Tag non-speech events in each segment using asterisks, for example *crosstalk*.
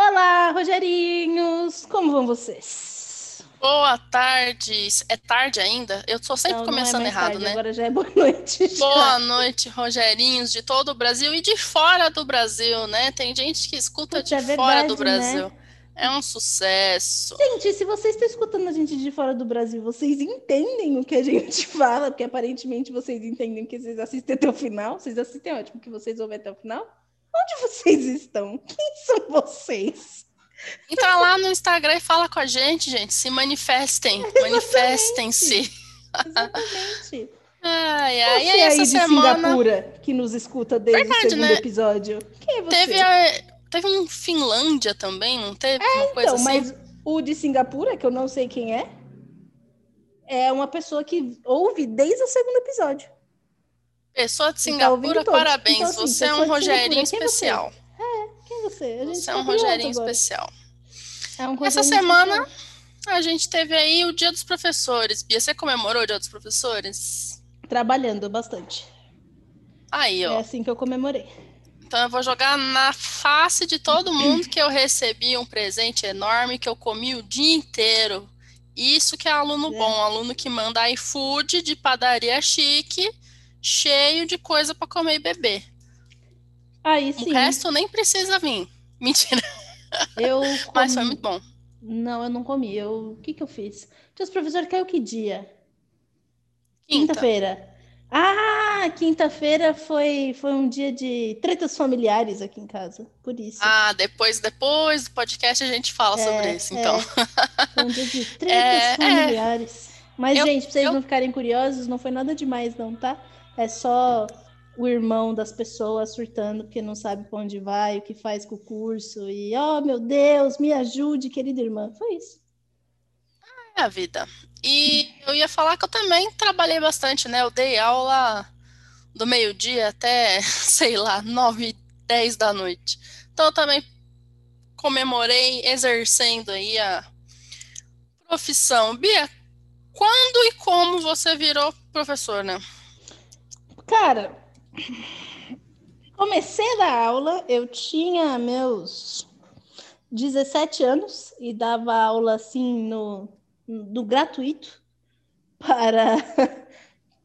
Olá, Rogerinhos! Como vão vocês? Boa tarde. É tarde ainda? Eu tô sempre Não, não é começando errado, tarde, né? Agora já é boa *laughs* noite. já. Boa noite, Rogerinhos, de todo o Brasil e de fora do Brasil, né? Tem gente que escuta Putz, de é fora do verdade, né? Brasil. É um sucesso. Gente, se vocês estão escutando a gente de fora do Brasil, vocês entendem o que a *laughs* gente fala? Porque aparentemente vocês entendem que vocês assistem até o final. Vocês assistem, ótimo, que vocês ouvem até o final. Onde vocês estão? Quem são vocês? Entra lá no Instagram e fala com a gente, gente. Se manifestem. *laughs* Manifestem-se. Exatamente. *laughs* Ai, ai. E Você aí, aí essa de semana Singapura, que nos escuta desde Verdade, o segundo né? episódio. Quem é você? teve, a... teve um Finlândia também, não teve? Uma coisa Então, assim? mas o de Singapura, que eu não sei quem é, é uma pessoa que ouve desde o segundo episódio. Pessoa de E tá Singapura, todos. parabéns. Então, assim, você é um de Rogerinho quem é você? especial. Quem é você? A gente Você é tá um Rogerinho especial. É um Essa semana especial. a gente teve aí o Dia dos Professores. Bia, você comemorou o Dia dos Professores? Trabalhando bastante. Aí, É ó. assim que eu comemorei. Então eu vou jogar na face de todo mundo que eu recebi um presente enorme que eu comi o dia inteiro. Isso que é aluno É. bom, aluno que manda iFood de padaria chique, cheio de coisa para comer e beber. Aí O sim, resto nem precisa vir. *laughs* Mentira, eu mas foi comi- muito bom. Não, eu não comi. Eu... O que que eu fiz? Os professores caiu que dia? Quinta. Quinta-feira. Ah, quinta-feira foi, foi um dia de tretas familiares aqui em casa. Por isso. Ah, depois, depois do podcast a gente fala É, sobre isso, é. então. Foi um dia de *laughs* tretas É, é. familiares. Mas, Eu- gente, pra vocês eu- não ficarem curiosos, não foi nada demais, não, tá? É só o irmão das pessoas surtando porque não sabe pra onde vai, o que faz com o curso. E, oh, meu Deus, me ajude, querida irmã. Foi isso. É a vida. E eu ia falar que eu também trabalhei bastante, né? Eu dei aula do meio-dia até, *laughs* sei lá, 9, 10 da noite. Então eu também comemorei exercendo aí a profissão. Bia, quando e como você virou professor, né? Cara, comecei a dar aula, eu tinha meus 17 anos e dava aula assim no, do gratuito para, *laughs*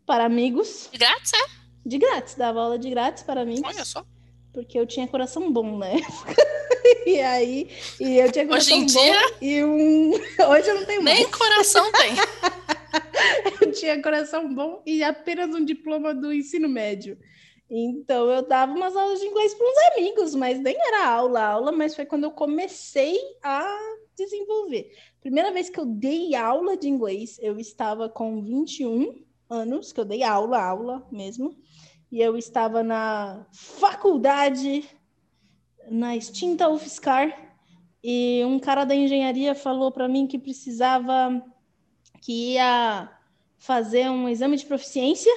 para amigos, De grátis, é? de grátis, dava aula de grátis para amigos, Olha só. porque eu tinha coração bom na época. *laughs* E aí, e eu tinha Hoje coração em bom dia- e um. *laughs* Hoje eu não tenho mais. Nem coração tem. Eu *laughs* tinha coração bom e apenas um diploma do ensino médio. Então eu dava umas aulas de inglês para uns amigos, mas nem era aula, aula, mas foi quando eu comecei a desenvolver. Primeira vez que eu dei aula de inglês, eu estava com 21 anos, que eu dei aula, aula mesmo, e eu estava na faculdade, na extinta UFSCar, e um cara da engenharia falou para mim que precisava que ia fazer um exame de proficiência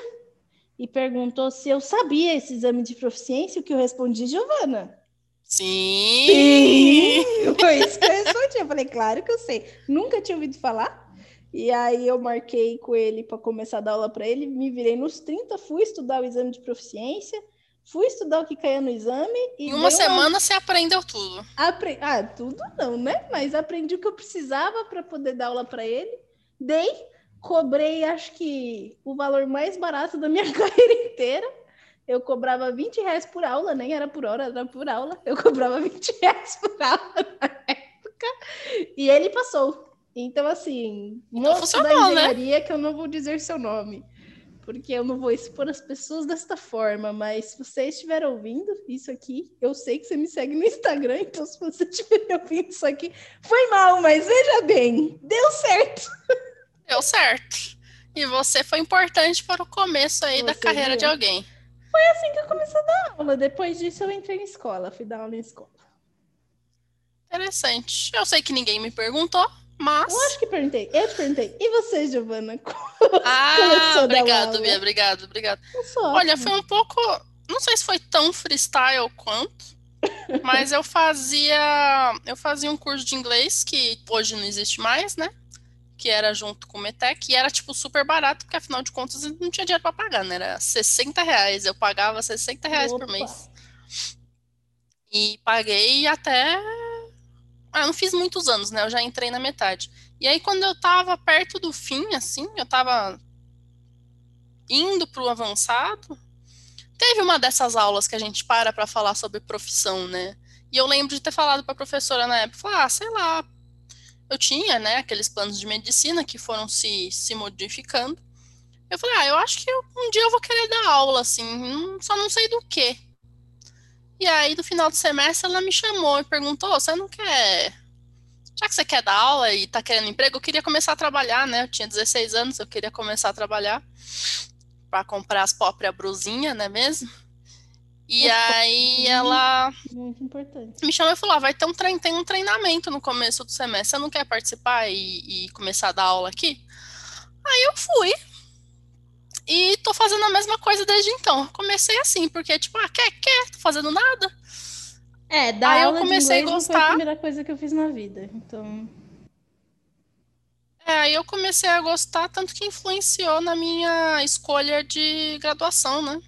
e perguntou se eu sabia esse exame de proficiência, o que eu respondi, Giovana. Sim. Foi isso que eu respondi. Eu falei, claro que eu sei. Nunca tinha ouvido falar. E aí eu marquei com ele para começar a dar aula para ele, me virei nos 30, fui estudar o exame de proficiência, fui estudar o que caía no exame e Em uma semana você aprendeu tudo. Apre... Ah, tudo não, né? Mas aprendi o que eu precisava para poder dar aula para ele. Dei, cobrei, acho que o valor mais barato da minha *laughs* carreira inteira. Eu cobrava 20 reais por aula, nem era por hora, era por aula. Eu cobrava 20 *laughs* reais por aula na época. E ele passou. Então, assim, Então moço da né? engenharia, que eu não vou dizer seu nome. Porque eu não vou expor as pessoas desta forma, mas se você estiver ouvindo isso aqui, eu sei que você me segue no Instagram, então se você *laughs* estiver ouvindo isso aqui, foi mal, mas veja bem, deu certo. Deu certo. E você foi importante para o começo aí da Você carreira viu? de alguém. Foi assim que eu comecei a dar aula. Depois disso, eu entrei em escola, fui dar aula em escola. Interessante. Eu sei que ninguém me perguntou, mas. Eu acho que perguntei. Eu te perguntei. E você, Giovana? *laughs* Ah, dar obrigado. Bia, obrigado, obrigado. Olha, foi um pouco. Não sei se foi tão freestyle quanto, *laughs* mas eu fazia. Eu fazia um curso de inglês que hoje não existe mais, né? Que era junto com o Metec, e era, tipo, super barato, porque afinal de contas eu não tinha dinheiro pra pagar, né? Era 60 reais. Eu pagava 60 reais por Opa. mês. E paguei até Ah, não fiz muitos anos, né? Eu já entrei na metade. E aí, quando eu tava perto do fim, assim, eu tava indo pro avançado, teve uma dessas aulas que a gente para para falar sobre profissão, né? E eu lembro de ter falado para a professora na época, falar, ah, sei lá, eu tinha, né, aqueles planos de medicina que foram se, se modificando. Eu falei, ah, eu acho que eu, um dia eu vou querer dar aula, assim, só não sei do que. E aí, no final do semestre, ela me chamou e perguntou: você não quer. Já que você quer dar aula e tá querendo emprego, eu queria começar a trabalhar, né? Eu tinha 16 anos, eu queria começar a trabalhar para comprar as próprias brusinhas, né mesmo? E aí ela Muito importante. me chamou e falou: ah, vai ter um, trein tem um treinamento no começo do semestre, você não quer participar e, e começar a dar aula aqui? Aí eu fui, e tô fazendo a mesma coisa desde então. Comecei assim, porque, tipo, ah, quer, quer, tô fazendo nada. É, da Aí aula eu comecei de a gostar. Foi a primeira coisa que eu fiz na vida, então. É, aí eu comecei a gostar, tanto que influenciou na minha escolha de graduação, né?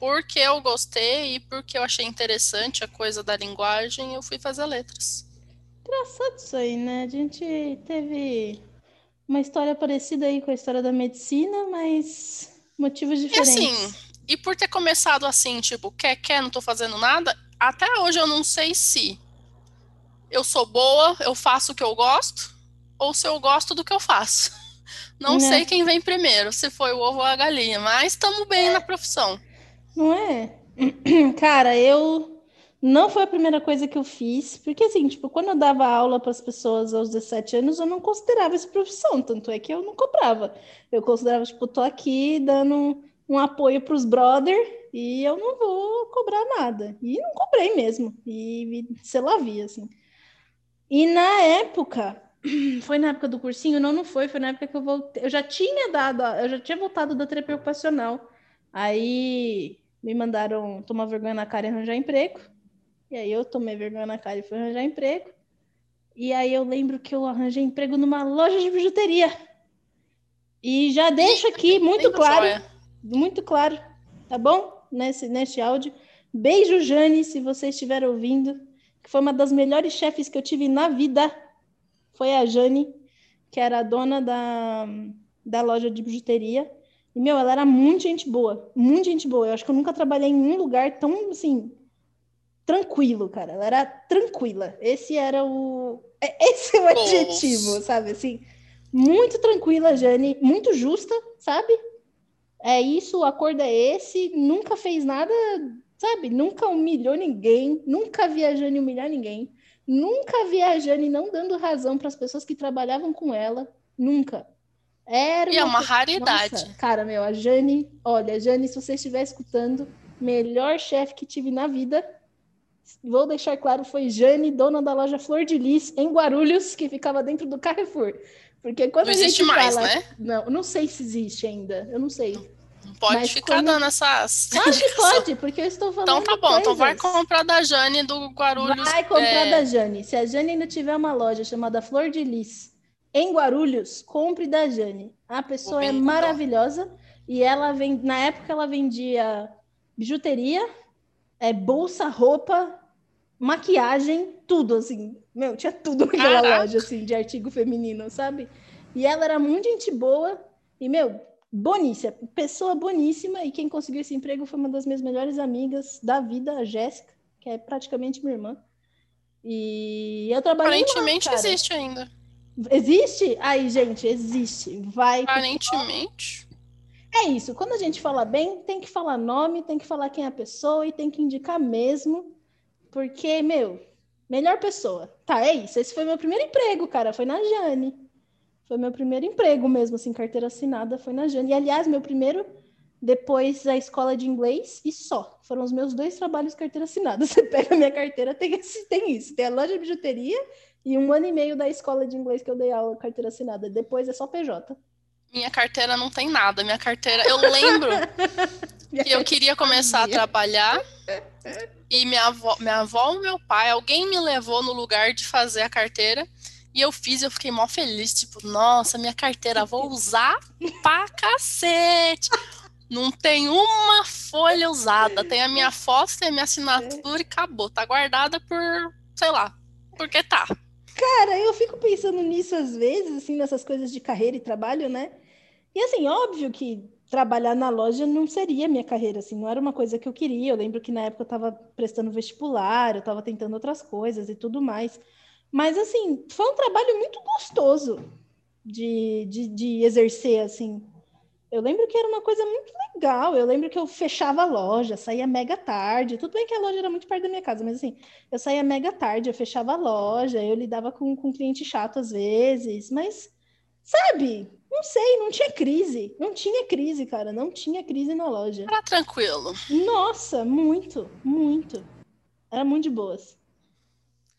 Porque eu gostei e porque eu achei interessante a coisa da linguagem, eu fui fazer letras. Engraçado isso aí, né? A gente teve uma história parecida aí com a história da medicina, mas motivos diferentes. E assim, e por ter começado assim, tipo, quer, quer, não tô fazendo nada, até hoje eu não sei se eu sou boa, eu faço o que eu gosto, ou se eu gosto do que eu faço. Não, *laughs* não. Né? sei quem vem primeiro, se foi o ovo ou a galinha, mas estamos bem é. na profissão. Não é? *clears throat* Cara, eu não foi a primeira coisa que eu fiz, porque assim, tipo, quando eu dava aula para as pessoas aos 17 anos, eu não considerava isso profissão, tanto é que eu não cobrava. Eu considerava, tipo, tô aqui dando um, um apoio para os brother e eu não vou cobrar nada. E não cobrei mesmo. E, e sei lá, vi, assim. E na época, *clears throat* foi na época do cursinho? Não, não foi, foi na época que eu voltei. Eu já tinha dado, eu já tinha voltado da terapia ocupacional. Aí me mandaram tomar vergonha na cara e arranjar emprego. E aí eu tomei vergonha na cara e fui arranjar emprego. E aí eu lembro que eu arranjei emprego numa loja de bijuteria. E já deixo aqui muito claro, muito claro, tá bom? Nesse, neste áudio. Beijo, Jane, se você estiver ouvindo, que foi uma das melhores chefes que eu tive na vida. Foi a Jane, que era a dona da, da loja de bijuteria. E, meu, ela era muito gente boa, muito gente boa. Eu acho que eu nunca trabalhei em um lugar tão, assim, tranquilo, cara. Ela era tranquila. Esse era o. É, *laughs* esse é o Nossa. adjetivo, sabe? Assim, muito tranquila, Jane, muito justa, sabe? É isso, o acordo é esse, nunca fez nada, sabe? Nunca humilhou ninguém, nunca vi a Jane humilhar ninguém, nunca vi a Jane não dando razão para as pessoas que trabalhavam com ela, nunca. Era e é uma raridade. Nossa, cara, meu, a Jane, olha, Jane, se você estiver escutando, melhor chefe que tive na vida, vou deixar claro, foi Jane, dona da loja Flor de Lis, em Guarulhos, que ficava dentro do Carrefour. Porque quando não a gente mais, fala... né? Não, não sei se existe ainda, eu não sei. Não pode Mas ficar quando... dando essas. *laughs* Pode, pode, porque eu estou falando. Então tá bom, coisas. então vai comprar da Jane do Guarulhos. Vai comprar é... da Jane. Se a Jane ainda tiver uma loja chamada Flor de Lis em Guarulhos, compre da Jane. A pessoa é maravilhosa e ela vem. Na época ela vendia bijuteria, é, bolsa, roupa, maquiagem, tudo, assim. Meu, tinha tudo naquela Caraca. loja, assim, de artigo feminino, sabe? E ela era muito gente boa e, meu, boníssima, pessoa boníssima. E quem conseguiu esse emprego foi uma das minhas melhores amigas da vida, a Jéssica, que é praticamente minha irmã. E eu trabalhei Aparentemente lá, existe ainda. Existe? Aí, gente, existe. Vai. Aparentemente. É isso. Quando a gente fala bem, tem que falar nome, tem que falar quem é a pessoa e tem que indicar mesmo porque, meu, melhor pessoa. Tá, é isso. Esse foi meu primeiro emprego, cara. Foi na Jane. Foi meu primeiro emprego mesmo, assim, carteira assinada, foi na Jane. E, aliás, meu primeiro, depois a escola de inglês e só. Foram os meus dois trabalhos carteira assinada. *laughs* Você pega a minha carteira, tem, esse, tem isso. Tem a loja de bijuteria e um ano e meio da escola de inglês que eu dei aula carteira assinada. Depois é só PJ. Minha carteira não tem nada. Minha carteira. Eu lembro *laughs* que eu queria começar a trabalhar e minha avó, minha avó ou meu pai, alguém me levou no lugar de fazer a carteira. E eu fiz, eu fiquei mó feliz, tipo, nossa, minha carteira, vou usar pra cacete. Não tem uma folha usada, tem a minha foto, tem a minha assinatura e acabou. Tá guardada por, sei lá, porque tá. Cara, eu fico pensando nisso às vezes, assim, nessas coisas de carreira e trabalho, né? E assim, óbvio que trabalhar na loja não seria minha carreira, assim, não era uma coisa que eu queria. Eu lembro que na época eu estava prestando vestibular, eu estava tentando outras coisas e tudo mais. Mas, assim, foi um trabalho muito gostoso de, de, de exercer, assim. Eu lembro que era uma coisa muito legal. Eu lembro que eu fechava a loja, saía mega tarde. Tudo bem que a loja era muito perto da minha casa, mas assim, eu saía mega tarde, eu fechava a loja, eu lidava com, com cliente chato às vezes, mas, sabe, não sei, não tinha crise. Não tinha crise, cara. Não tinha crise na loja. Era tranquilo. Nossa, muito, muito. Era muito de boas.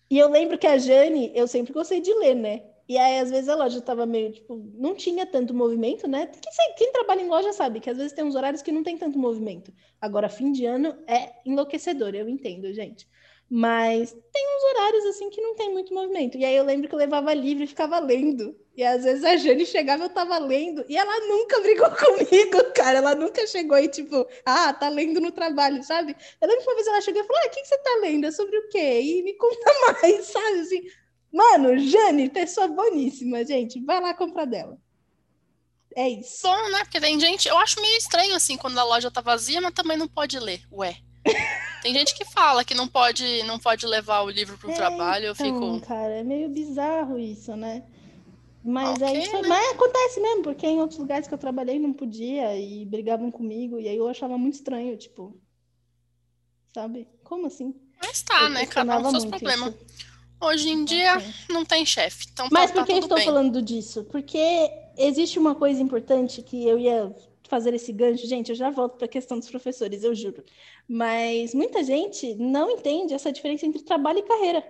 E eu lembro que a Jane, eu sempre gostei de ler, né? E aí, às vezes, a loja tava meio, tipo, não tinha tanto movimento, né? Quem, quem, trabalha em loja sabe que às vezes tem uns horários que não tem tanto movimento. Agora, fim de ano é enlouquecedor, eu entendo, gente. Mas tem uns horários assim que não tem muito movimento. E aí eu lembro que eu levava livro e ficava lendo. E às vezes a Jane chegava, eu tava lendo, e ela nunca brigou *laughs* comigo, cara. Ela nunca chegou e, tipo, ah, tá lendo no trabalho, sabe? Eu lembro que uma vez ela chegou e falou: Ah, o que, que você tá lendo? É sobre o quê? E me conta *laughs* mais, sabe? Assim, mano, Jane, pessoa boníssima, gente. Vai lá comprar dela. É isso. Bom, né? Porque tem gente. Eu acho meio estranho, assim, quando a loja tá vazia, mas também não pode ler. Ué. *laughs* Tem gente que fala que não pode, não pode levar o livro para o é, trabalho. Eu então, fico. Cara, é meio bizarro isso, né? Mas okay, é isso. Né? Mas acontece mesmo, porque em outros lugares que eu trabalhei não podia e brigavam comigo, e aí eu achava muito estranho, tipo. Sabe? Como assim? Mas tá, eu né? Cada um seus problemas. Hoje em dia okay. não tem chefe. Então Mas tá, por que tá eu estou bem. falando disso? Porque existe uma coisa importante que eu ia fazer esse gancho, gente, eu já volto para a questão dos professores, eu juro. Mas muita gente não entende essa diferença entre trabalho e carreira.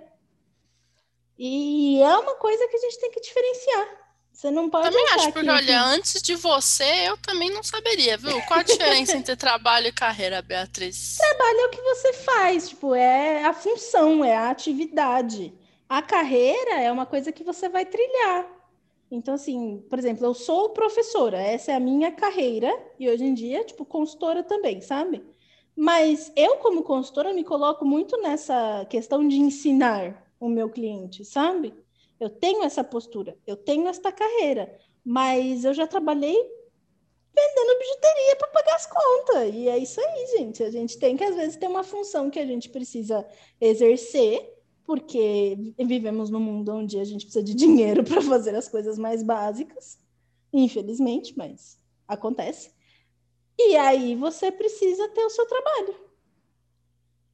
E é uma coisa que a gente tem que diferenciar. Você não pode. Também acho, porque olha, antes de você, eu também não saberia, viu? Qual a diferença entre trabalho e carreira, Beatriz? Trabalho é o que você faz, tipo, é a função, é a atividade. A carreira é uma coisa que você vai trilhar. Então, assim, por exemplo, eu sou professora, essa é a minha carreira, e hoje em dia, tipo, consultora também, sabe? Mas eu, como consultora, me coloco muito nessa questão de ensinar o meu cliente, sabe? Eu tenho essa postura, eu tenho esta carreira, mas eu já trabalhei vendendo bijuteria para pagar as contas. E é isso aí, gente. A gente tem que, às vezes, ter uma função que a gente precisa exercer porque vivemos num mundo onde a gente precisa de dinheiro *laughs* para fazer as coisas mais básicas, infelizmente, mas acontece. E aí você precisa ter o seu trabalho.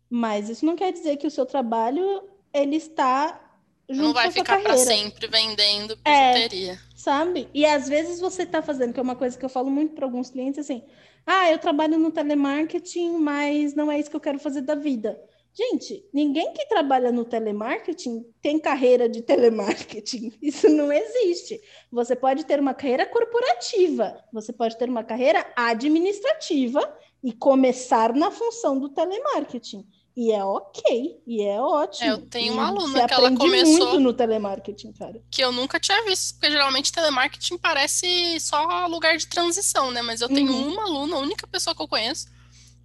Mas isso não quer dizer que o seu trabalho ele está junto não vai ficar para sempre vendendo bijuteria. É, sabe? E às vezes você está fazendo, que é uma coisa que eu falo muito para alguns clientes assim: "Ah, eu trabalho no telemarketing, mas não é isso que eu quero fazer da vida". Gente, ninguém que trabalha no telemarketing tem carreira de telemarketing. *laughs* Isso não existe. Você pode ter uma carreira corporativa, você pode ter uma carreira administrativa e começar na função do telemarketing. E é ok, e é ótimo. É, eu tenho uma aluna Você que ela começou muito no telemarketing, cara. Que eu nunca tinha visto, porque geralmente telemarketing parece só lugar de transição, né? Mas eu tenho uhum. uma aluna, a única pessoa que eu conheço,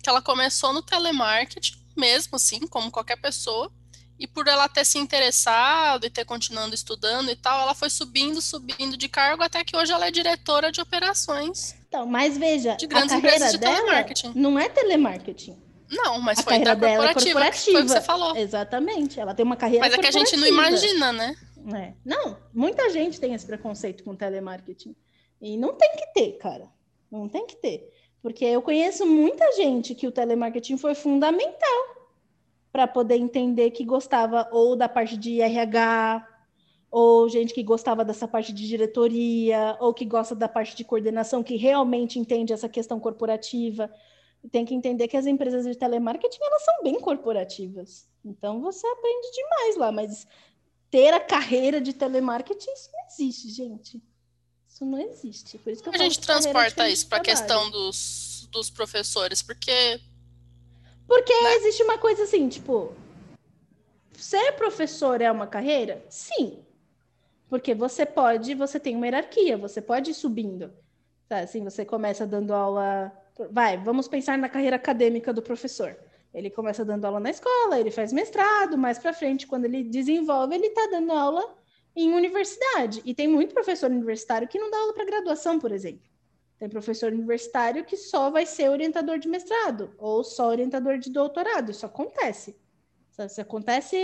que ela começou no telemarketing mesmo, assim, como qualquer pessoa. E por ela ter se interessado e ter continuando estudando e tal, ela foi subindo, subindo de cargo até que hoje ela é diretora de operações. Então, mas veja, de grandes a carreira de dela telemarketing. não é telemarketing. Não, mas a foi carreira da dela corporativa, é corporativa. foi o que você falou. Exatamente, ela tem uma carreira Mas é que a gente não imagina, né? É. Não, muita gente tem esse preconceito com telemarketing. E não tem que ter, cara. Não tem que ter. Porque eu conheço muita gente que o telemarketing foi fundamental para poder entender que gostava ou da parte de RH, ou gente que gostava dessa parte de diretoria, ou que gosta da parte de coordenação, que realmente entende essa questão corporativa. Tem que entender que as empresas de telemarketing elas são bem corporativas. Então você aprende demais lá, mas ter a carreira de telemarketing isso não existe, gente. Isso não existe. Por isso que a gente transporta isso para a questão dos, dos professores, porque. Porque né? existe uma coisa assim, tipo. Ser professor é uma carreira? Sim. Porque você pode, você tem uma hierarquia, você pode ir subindo. Tá? Assim, você começa dando aula. Vai, vamos pensar na carreira acadêmica do professor. Ele começa dando aula na escola, ele faz mestrado, mais para frente, quando ele desenvolve, ele está dando aula em universidade. E tem muito professor universitário que não dá aula para graduação, por exemplo. Tem professor universitário que só vai ser orientador de mestrado ou só orientador de doutorado. Isso acontece. Isso acontece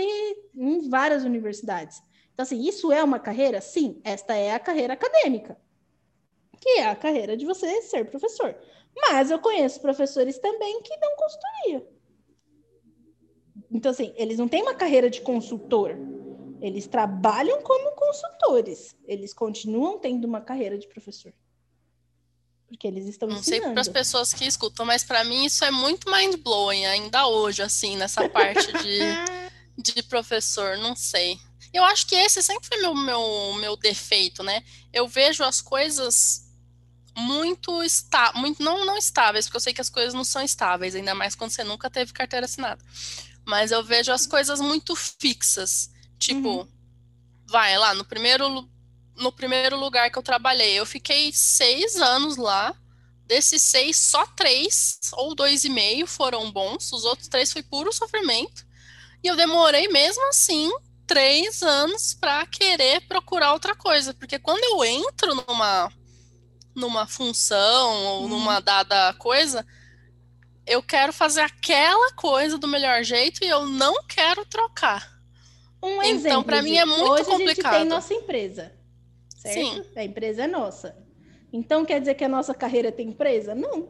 em várias universidades. Então, assim, isso é uma carreira? Sim, esta é a carreira acadêmica, que é a carreira de você ser professor. Mas eu conheço professores também que dão consultoria. Então, assim, eles não têm uma carreira de consultor. Eles trabalham como consultores. Eles continuam tendo uma carreira de professor. Porque eles estão Não ensinando. sei para as pessoas que escutam, mas para mim isso é muito mind-blowing ainda hoje, assim, nessa parte de, *laughs* de professor. Não sei. Eu acho que esse sempre foi meu, meu, meu defeito, né? Eu vejo as coisas muito, está, muito não, não estáveis, porque eu sei que as coisas não são estáveis, ainda mais quando você nunca teve carteira assinada. Mas eu vejo as coisas muito fixas. Tipo, uhum. vai lá, no primeiro, no primeiro lugar que eu trabalhei, eu fiquei seis anos lá. Desses seis, só três ou dois e meio foram bons, os outros três foi puro sofrimento. E eu demorei mesmo assim três anos para querer procurar outra coisa, porque quando eu entro numa numa função ou uhum. numa dada coisa, eu quero fazer aquela coisa do melhor jeito e eu não quero trocar. Um então, para mim é muito hoje complicado. A gente tem nossa empresa, certo? Sim. A empresa é nossa. Então quer dizer que a nossa carreira tem empresa? Não.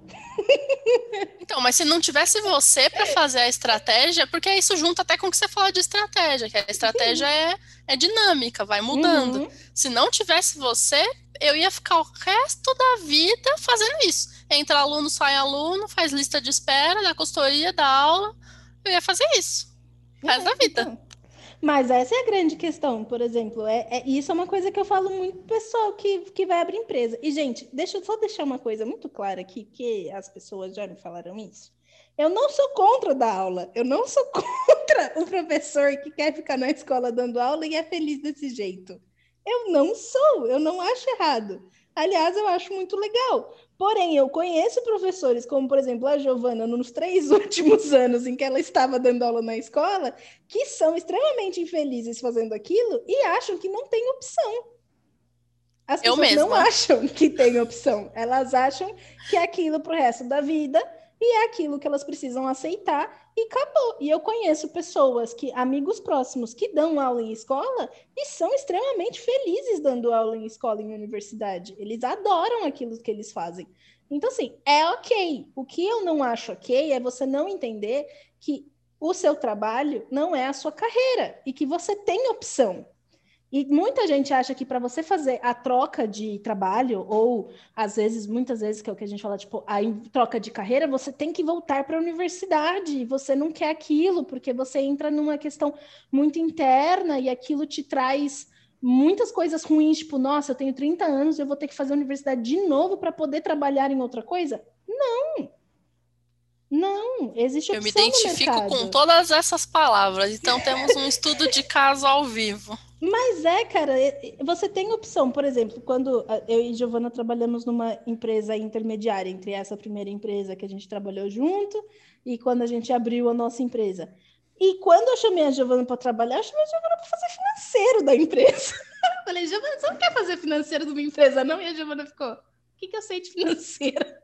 *laughs* então, mas se não tivesse você para fazer a estratégia, porque isso junta até com o que você fala de estratégia, que a estratégia é, é dinâmica, vai mudando. Uhum. Se não tivesse você, eu ia ficar o resto da vida fazendo isso. Entra aluno, sai aluno, faz lista de espera da consultoria, da aula. Eu ia fazer isso. O resto é, da vida. Então. Mas essa é a grande questão, por exemplo. É, é, isso é uma coisa que eu falo muito pessoal que, que vai abrir empresa. E, gente, deixa eu só deixar uma coisa muito clara aqui, que as pessoas já me falaram isso. Eu não sou contra dar aula. Eu não sou *laughs* contra o professor que quer ficar na escola dando aula e é feliz desse jeito. Eu não sou, eu não acho errado. Aliás, eu acho muito legal. Porém, eu conheço professores, como por exemplo a Giovana, nos três *laughs* últimos anos em que ela estava dando aula na escola, que são extremamente infelizes fazendo aquilo e acham que não tem opção. As pessoas não acham que tem opção. Elas acham que é aquilo para o resto da vida e é aquilo que elas precisam aceitar e acabou. E eu conheço pessoas que, amigos próximos, que dão aula em escola e são extremamente felizes dando aula em escola em universidade. Eles adoram aquilo que eles fazem. Então, assim, é ok. O que eu não acho ok é você não entender que o seu trabalho não é a sua carreira e que você tem opção. E muita gente acha que para você fazer a troca de trabalho, ou às vezes, muitas vezes, que é o que a gente fala, tipo, a troca de carreira, você tem que voltar para a universidade. Você não quer aquilo, porque você entra numa questão muito interna e aquilo te traz muitas coisas ruins, tipo, nossa, eu tenho 30 anos, eu vou ter que fazer a universidade de novo para poder trabalhar em outra coisa? Não! Não, existe opção Eu me identifico com todas essas palavras, então temos um estudo de caso ao vivo. Mas é, cara, você tem opção, por exemplo, quando eu e Giovana trabalhamos numa empresa intermediária entre essa primeira empresa que a gente trabalhou junto e quando a gente abriu a nossa empresa. E quando eu chamei a Giovana para trabalhar, eu chamei a Giovana para fazer financeiro da empresa. *laughs* Eu falei, Giovana, você não quer fazer financeiro de uma empresa, não? E a Giovana ficou, o que, que eu sei de financeira?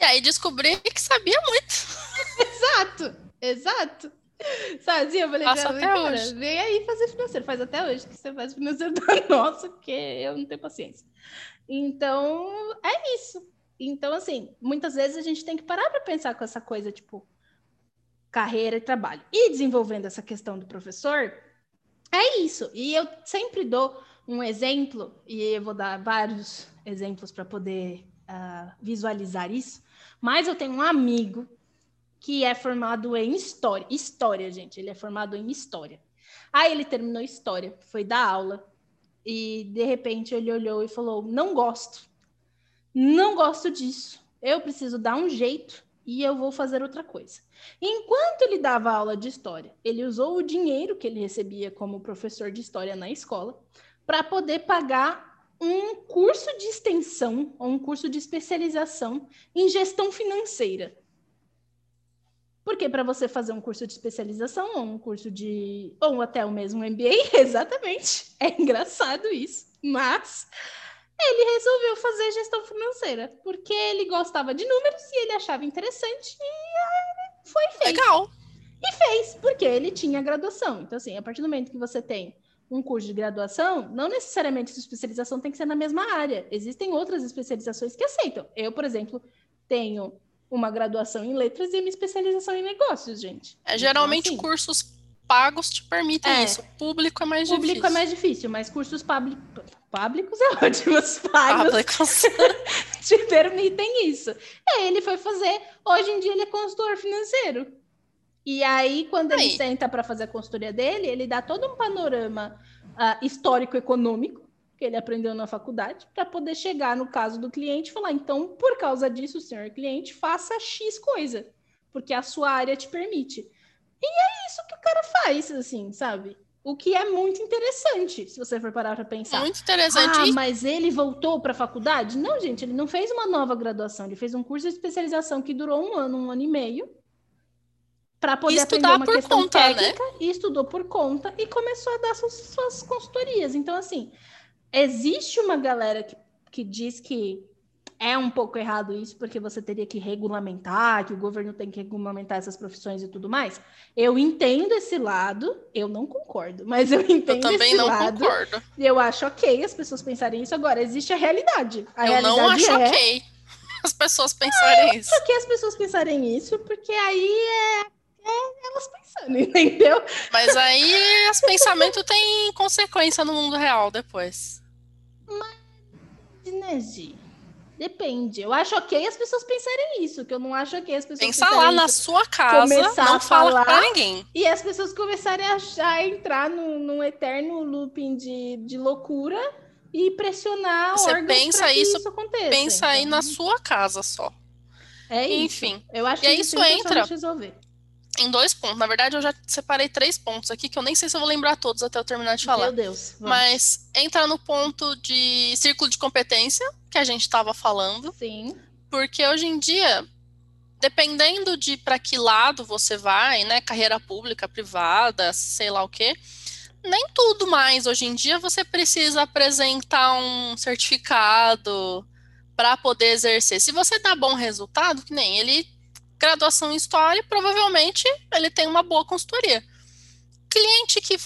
E aí descobri que sabia muito. exato, exato. Sabe, eu falei, Faço até cara, hoje. vem aí fazer financeiro. Faz até hoje que você faz financeiro *laughs* da nossa, porque eu não tenho paciência. Então, é isso. Então, assim, muitas vezes a gente tem que parar para pensar com essa coisa, tipo, carreira e trabalho. E desenvolvendo essa questão do professor, é isso. E eu sempre dou um exemplo, e eu vou dar vários exemplos para poder uh, visualizar isso, mas eu tenho um amigo que é formado em história. História, gente, ele é formado em história. Aí ele terminou história, foi dar aula e de repente ele olhou e falou: "Não gosto. Não gosto disso. Eu preciso dar um jeito e eu vou fazer outra coisa". Enquanto ele dava aula de história, ele usou o dinheiro que ele recebia como professor de história na escola para poder pagar um curso de extensão ou um curso de especialização em gestão financeira. Porque para você fazer um curso de especialização, ou um curso de. ou até o mesmo MBA, *laughs* exatamente. É engraçado isso. Mas ele resolveu fazer gestão financeira, porque ele gostava de números e ele achava interessante e foi feito. Legal. E fez, porque ele tinha graduação. Então, assim, a partir do momento que você tem um curso de graduação, não necessariamente sua especialização tem que ser na mesma área. Existem outras especializações que aceitam. Eu, por exemplo, tenho uma graduação em letras e minha especialização em negócios, gente. É, geralmente então, assim, cursos pagos te permitem é, isso. Público é mais público difícil. Público é mais difícil, mas cursos públicos públicos é *laughs* ótimos, pagos *laughs* te permitem isso. E ele foi fazer, hoje em dia ele é consultor financeiro. E aí, quando aí. ele senta para fazer a consultoria dele, ele dá todo um panorama uh, histórico-econômico que ele aprendeu na faculdade, para poder chegar no caso do cliente e falar: então, por causa disso, senhor cliente, faça X coisa, porque a sua área te permite. E é isso que o cara faz, assim, sabe? O que é muito interessante, se você for parar para pensar. Muito interessante. Ah, mas ele voltou para a faculdade? Não, gente, ele não fez uma nova graduação, ele fez um curso de especialização que durou um ano, um ano e meio, para poder Estudar aprender uma questão conta, né? técnica, né? e estudou por conta e começou a dar suas, suas consultorias. Então, assim, existe uma galera que, que diz que é um pouco errado isso, porque você teria que regulamentar, que o governo tem que regulamentar essas profissões e tudo mais. Eu entendo esse lado, eu não concordo, mas eu *laughs* entendo eu também esse não lado. Concordo. Eu acho ok as pessoas pensarem isso. Agora, existe a realidade. A eu realidade não acho é... ok as pessoas pensarem ah, isso. Por que as pessoas pensarem isso? Porque aí é, é elas pensando, *laughs* entendeu? Mas aí os pensamentos têm consequência no mundo real depois. Mas, né, Gi? Depende. Eu acho ok as pessoas pensarem isso, que eu não acho ok as pessoas Pensa lá na sua casa, não fala pra ninguém. E as pessoas começarem a, a entrar num, num eterno looping de, de loucura e pressionar Você órgãos pensa isso, isso aconteça. Pensa então. aí na sua casa só. É Enfim. Isso. Eu acho e que isso entra resolver em dois pontos. Na verdade, eu já separei três pontos aqui, que eu nem sei se eu vou lembrar todos até eu terminar de falar. Meu Deus. Vamos. Mas entra no ponto de círculo de competência, que a gente estava falando. Sim. Porque hoje em dia, dependendo de para que lado você vai, né? Carreira pública, privada, sei lá o quê. Nem tudo mais. Hoje em dia você precisa apresentar um certificado para poder exercer. Se você dá bom resultado, que nem ele graduação em História, provavelmente ele tem uma boa consultoria. Cliente que,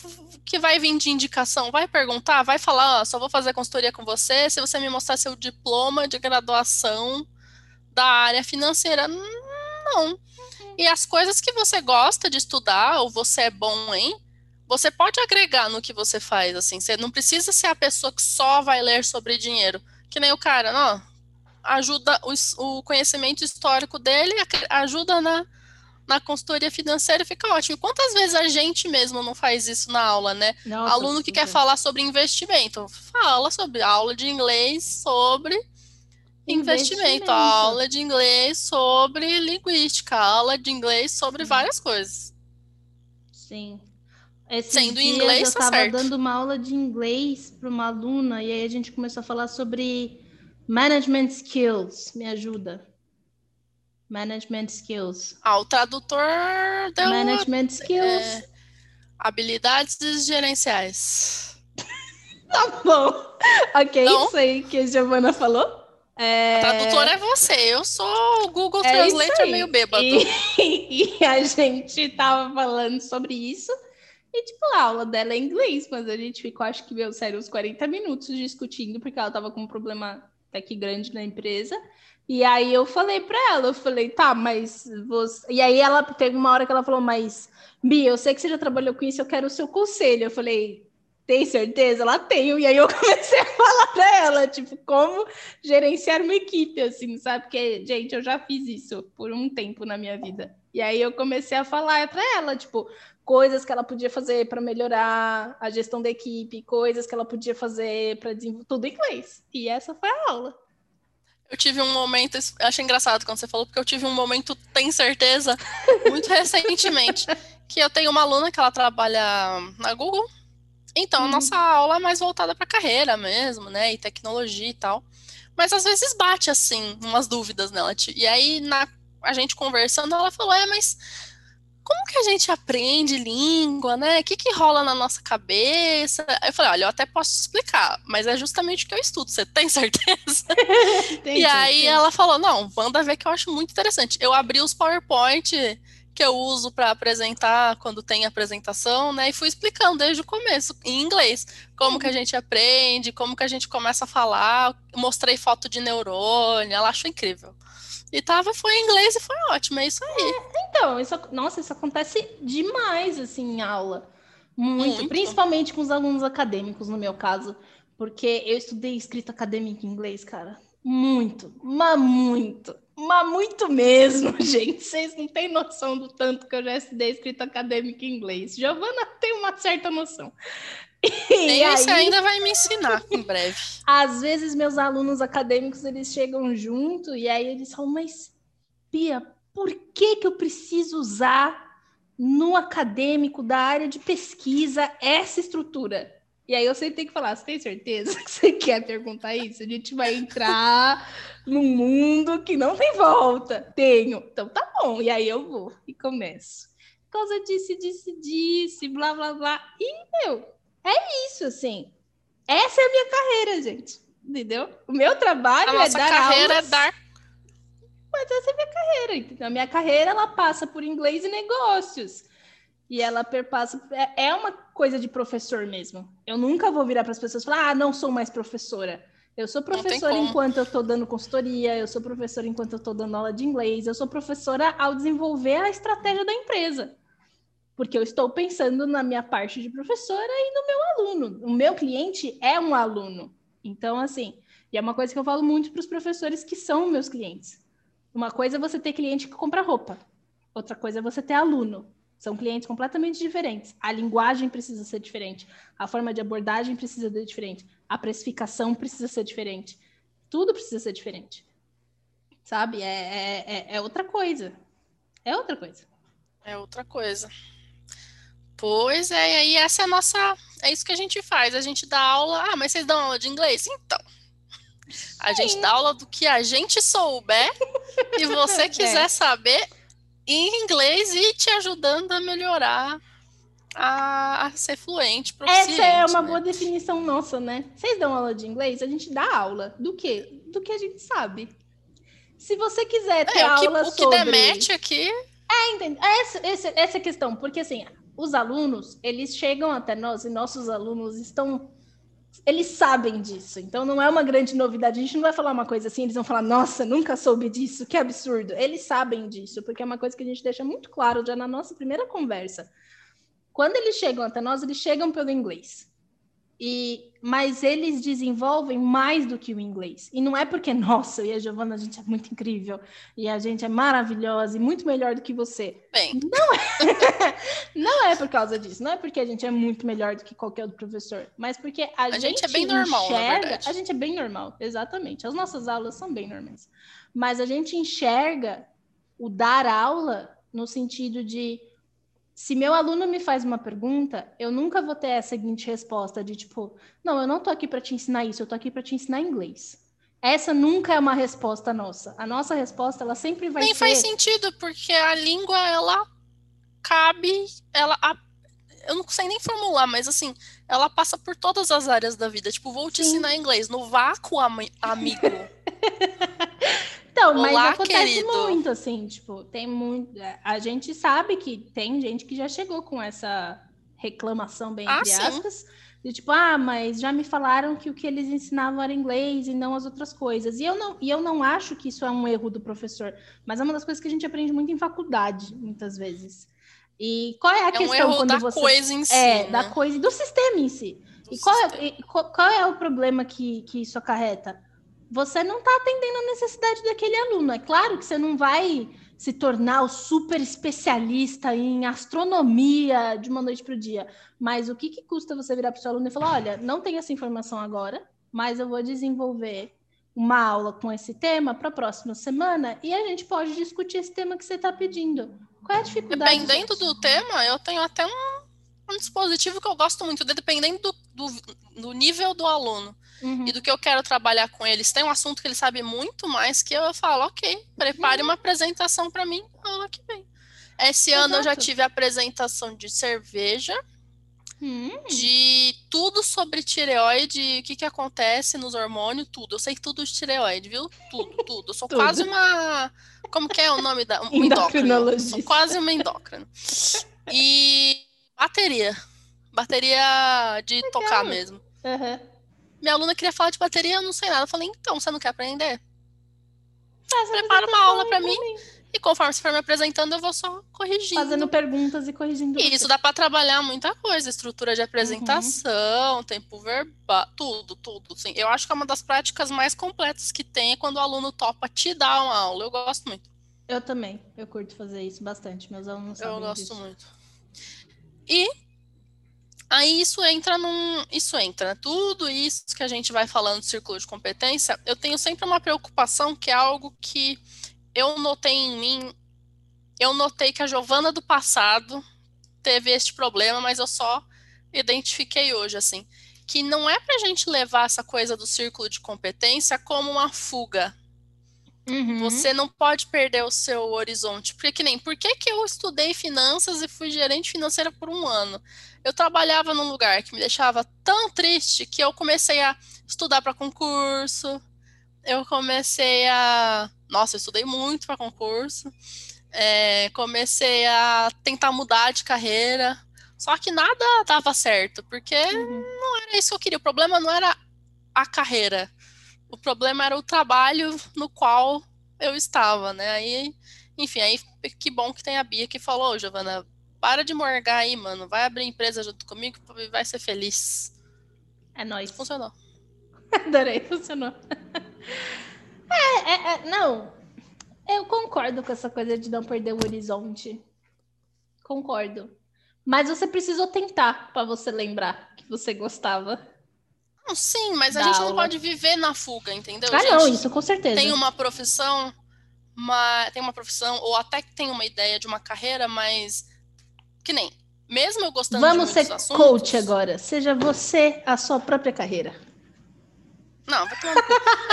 que vai vir de indicação, vai perguntar, vai falar, ó, só vou fazer consultoria com você se você me mostrar seu diploma de graduação da área financeira. Não. E as coisas que você gosta de estudar, ou você é bom em, você pode agregar no que você faz, assim. Você não precisa ser a pessoa que só vai ler sobre dinheiro. Que nem o cara, não, ajuda o, o conhecimento histórico dele, ajuda na, na consultoria financeira, fica ótimo. Quantas vezes a gente mesmo não faz isso na aula, né? Nossa, Aluno que quer falar sobre investimento, fala sobre aula de inglês sobre investimento, investimento. aula de inglês sobre linguística, aula de inglês sobre várias coisas. Sim. Esses Sendo inglês, eu estava tá dando uma aula de inglês para uma aluna e aí a gente começou a falar sobre Management skills, me ajuda. Management skills. Ah, o tradutor deu Management skills. É, habilidades gerenciais. *laughs* tá bom. Ok, Não? isso aí que a Giovana falou. É... Tradutor é você, eu sou o Google é Translator meio bêbado. E, *laughs* e, a gente tava falando sobre isso. E, tipo, a aula dela é inglês, mas a gente ficou, acho que, meu, sério, uns 40 minutos discutindo, porque ela tava com um problema até que grande na empresa. E aí eu falei para ela, eu falei, tá, mas você. E aí ela teve uma hora que ela falou, mas Bia, eu sei que você já trabalhou com isso, eu quero o seu conselho. Eu falei, tem certeza? Ela tem. E aí eu *laughs* comecei a falar para ela, tipo, como gerenciar uma equipe, assim, sabe? Porque, gente, eu já fiz isso por um tempo na minha vida. E aí eu comecei a falar para ela, tipo, coisas que ela podia fazer para melhorar a gestão da equipe, coisas que ela podia fazer para desenvolver tudo em inglês. E essa foi a aula. Eu tive um momento, eu achei engraçado quando você falou, porque eu tive um momento, tem certeza, muito recentemente, *laughs* que eu tenho uma aluna que ela trabalha na Google. Então, a uhum. nossa aula é mais voltada para carreira mesmo, né? E tecnologia e tal. Mas às vezes bate assim, umas dúvidas nela. E aí, na, a gente conversando, ela falou: é, mas como que a gente aprende língua, né? O que, que rola na nossa cabeça? Aí eu falei, olha, eu até posso explicar, mas é justamente o que eu estudo, você *laughs* tem certeza? *laughs* tem, e aí tem. ela falou, não, manda ver que eu acho muito interessante. Eu abri os PowerPoint que eu uso para apresentar quando tem apresentação, né? E fui explicando desde o começo, em inglês, como que a uhum. gente aprende, como que a gente começa a falar. Mostrei foto de neurônio, ela achou incrível. E tava, foi em inglês e foi ótimo, é isso aí. É, então, isso, nossa, isso acontece demais, assim, em aula. Muito, Muito, principalmente com os alunos acadêmicos, no meu caso. Porque eu estudei escrita acadêmica em inglês, cara. Muito, mas muito, mas muito mesmo, *laughs* gente. Vocês não têm noção do tanto que eu já estudei escrita acadêmica em inglês. Giovana tem uma certa noção. E aí, você ainda vai me ensinar em breve. *laughs* Às vezes, meus alunos acadêmicos, eles chegam junto e aí eles falam, mas, Pia, por que, que eu preciso usar no acadêmico da área de pesquisa essa estrutura? E aí eu sempre tenho que falar, você tem certeza *laughs* que você quer perguntar isso? A gente vai entrar num mundo que não tem volta. Tenho. Então tá bom. E aí eu vou e começo. Por causa disse, disse, disse, blá, blá, blá. E, meu, é isso, assim. Essa é a minha carreira, gente. Entendeu? O meu trabalho a é dar carreira aulas, é dar. Mas essa é a minha carreira, entendeu? A minha carreira, ela passa por inglês e negócios. E ela perpassa... É, é uma coisa de professor mesmo. Eu nunca vou virar para as pessoas e falar, ah, não sou mais professora. Eu sou professora enquanto eu estou dando consultoria, eu sou professora enquanto eu estou dando aula de inglês, eu sou professora ao desenvolver a estratégia da empresa porque eu estou pensando na minha parte de professora e no meu aluno. O meu cliente é um aluno. Então, assim, e é uma coisa que eu falo muito para os professores que são meus clientes. Uma coisa é você ter cliente que compra roupa, outra coisa é você ter aluno. São clientes completamente diferentes. A linguagem precisa ser diferente, a forma de abordagem precisa ser diferente, a precificação precisa ser diferente, tudo precisa ser diferente. Sabe? É, é, é, é outra coisa. É outra coisa. É outra coisa. Pois é, e aí essa é a nossa. É isso que a gente faz. A gente dá aula. Ah, mas vocês dão aula de inglês? Então. A Sim. gente dá aula do que a gente souber *laughs* e você é. quiser é. saber em inglês e te ajudando a melhorar a, a ser fluente. Essa é uma né? boa definição nossa, né? Vocês dão aula de inglês? A gente dá aula do quê? Do que a gente sabe. Se você quiser ter é, aula o que, sobre... O que demete aqui... É, entende? Essa, essa, essa questão, porque assim, os alunos, eles chegam até nós e nossos alunos estão eles sabem disso, então não é uma grande novidade. A gente não vai falar uma coisa assim, eles vão falar, nossa, nunca soube disso, que absurdo. Eles sabem disso, porque é uma coisa que a gente deixa muito claro já na nossa primeira conversa. Quando eles chegam até nós, eles chegam pelo inglês. E, mas eles desenvolvem mais do que o inglês. E não é porque, *laughs* nossa, eu e a Giovana, a gente é muito incrível, e a gente é maravilhosa e muito melhor do que você. Bem. Não é, *laughs* não é por causa disso, não é porque a gente é muito melhor do que qualquer outro professor, mas porque a, a gente, gente, é bem normal, enxerga, a gente é bem normal, exatamente. As nossas aulas são bem normais. Mas a gente enxerga o dar aula no sentido de se meu aluno me faz uma pergunta, eu nunca vou ter a seguinte resposta de tipo, não, eu não tô aqui para te ensinar isso, eu tô aqui para te ensinar inglês. Essa nunca é uma resposta nossa. A nossa resposta, ela sempre vai Nem ser... faz sentido, porque a língua, ela cabe, ela... Eu não sei nem formular, mas assim, ela passa por todas as áreas da vida. Tipo, vou te Sim. ensinar inglês no vácuo, amigo. *laughs* Então, Olá, mas acontece querido. muito, assim, tipo, tem muito. É, a gente sabe que tem gente que já chegou com essa reclamação, bem ah, entre aspas, de tipo, ah, mas já me falaram que o que eles ensinavam era inglês e não as outras coisas. E eu não, e eu não acho que isso é um erro do professor, mas é uma das coisas que a gente aprende muito em faculdade, muitas vezes. E qual é a é questão um quando da você. coisa em si. É, né? da coisa, do sistema em si. Do e qual é, qual é o problema que, que isso acarreta? Você não está atendendo a necessidade daquele aluno. É claro que você não vai se tornar o super especialista em astronomia de uma noite para o dia, mas o que, que custa você virar para o seu aluno e falar: olha, não tem essa informação agora, mas eu vou desenvolver uma aula com esse tema para a próxima semana e a gente pode discutir esse tema que você está pedindo. Qual é a dificuldade? Dependendo do tema, eu tenho até um, um dispositivo que eu gosto muito, dependendo do, do, do nível do aluno uhum. e do que eu quero trabalhar com eles. Tem um assunto que ele sabe muito mais que eu, eu falo, ok, prepare uhum. uma apresentação para mim aula que vem. Esse Exato. ano eu já tive apresentação de cerveja, hum. de tudo sobre tireoide, o que, que acontece nos hormônios, tudo. Eu sei tudo de tireoide, viu? Tudo, tudo. Eu sou *laughs* tudo. quase uma. Como que é o nome da. Um endócrino. Sou quase uma endócrina. E bateria. Bateria de Legal. tocar mesmo. Uhum. Minha aluna queria falar de bateria, eu não sei nada. Eu falei, então, você não quer aprender? Prepara uma aula para mim. mim. E conforme você for me apresentando, eu vou só corrigindo. Fazendo perguntas e corrigindo. E isso dá para trabalhar muita coisa, estrutura de apresentação, uhum. tempo verbal, tudo, tudo. Sim. Eu acho que é uma das práticas mais completas que tem é quando o aluno topa te dar uma aula. Eu gosto muito. Eu também. Eu curto fazer isso bastante. Meus alunos sabem Eu gosto disso. muito. E aí isso entra num. Isso entra, né? Tudo isso que a gente vai falando do círculo de competência, eu tenho sempre uma preocupação que é algo que eu notei em mim, eu notei que a Giovana do passado teve este problema, mas eu só identifiquei hoje, assim, que não é para a gente levar essa coisa do círculo de competência como uma fuga. Uhum. Você não pode perder o seu horizonte. Porque que nem, por que, que eu estudei finanças e fui gerente financeira por um ano? Eu trabalhava num lugar que me deixava tão triste que eu comecei a estudar para concurso, eu comecei a nossa, eu estudei muito para concurso. É, comecei a tentar mudar de carreira. Só que nada dava certo, porque uhum. não era isso que eu queria. O problema não era a carreira. O problema era o trabalho no qual eu estava, né? Aí, enfim, aí que bom que tem a Bia que falou, Giovana, para de morgar aí, mano. Vai abrir empresa junto comigo e vai ser feliz. É nóis. Funcionou. *laughs* Adorei, funcionou. É, é, é, não. Eu concordo com essa coisa de não perder o horizonte. Concordo. Mas você precisou tentar para você lembrar que você gostava. Sim, mas a gente aula. não pode viver na fuga, entendeu? Ah, não, isso com certeza. Tem uma profissão, uma, tem uma profissão, ou até que tem uma ideia de uma carreira, mas que nem, mesmo eu gostando Vamos de ser assuntos, coach agora. Seja você a sua própria carreira. Não, vai tomar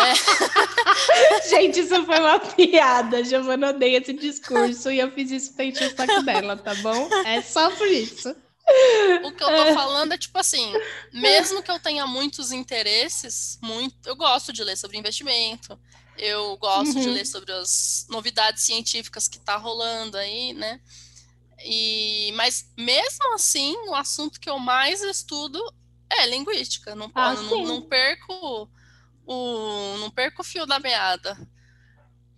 é. *laughs* Gente, isso foi uma piada. Giovana odeia esse discurso e eu fiz isso pra encher o saco dela, tá bom? É só por isso. O que eu tô falando é tipo assim, mesmo que eu tenha muitos interesses, muito, eu gosto de ler sobre investimento, eu gosto uhum. de ler sobre as novidades científicas que tá rolando aí, né? E, mas mesmo assim, o assunto que eu mais estudo é linguística. Não, ah, não, não perco o, não perco o fio da meada.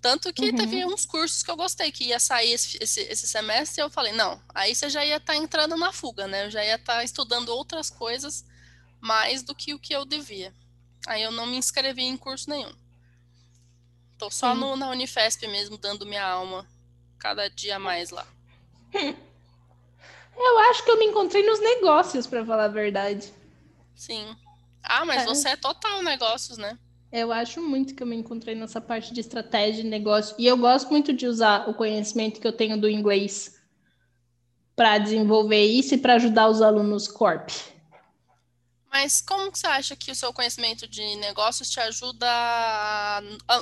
Tanto que uhum. teve uns cursos que eu gostei, que ia sair esse, esse, esse semestre, e eu falei, não, aí você já ia estar tá entrando na fuga, né? Eu já ia estar tá estudando outras coisas mais do que o que eu devia. Aí eu não me inscrevi em curso nenhum. Tô só no, na Unifesp mesmo, dando minha alma cada dia mais lá. *laughs* Eu acho que eu me encontrei nos negócios, para falar a verdade. Sim. Ah, mas é. você é total negócios, né? Eu acho muito que eu me encontrei nessa parte de estratégia de negócio. E eu gosto muito de usar o conhecimento que eu tenho do inglês para desenvolver isso e para ajudar os alunos corp. Mas como que você acha que o seu conhecimento de negócios te ajuda.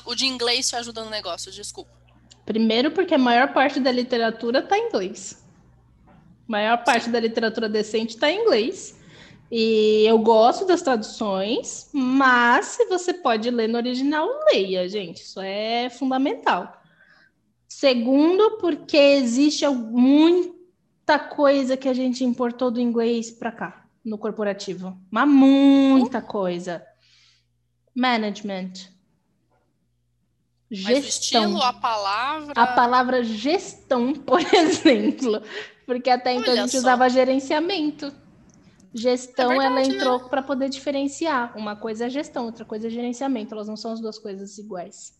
O de inglês te ajuda no negócio? Desculpa. Primeiro, porque a maior parte da literatura está em inglês. A maior parte da literatura decente está em inglês. E eu gosto das traduções, mas se você pode ler no original, leia, gente. Isso é fundamental. Segundo, porque existe muita coisa que a gente importou do inglês para cá, no corporativo. Mas muita coisa. Management. Gestão. Mas o estilo, a palavra. A palavra gestão, por *laughs* exemplo. Porque até então Olha a gente só. usava gerenciamento. Gestão, é verdade, ela entrou né? para poder diferenciar. Uma coisa é gestão, outra coisa é gerenciamento. Elas não são as duas coisas iguais.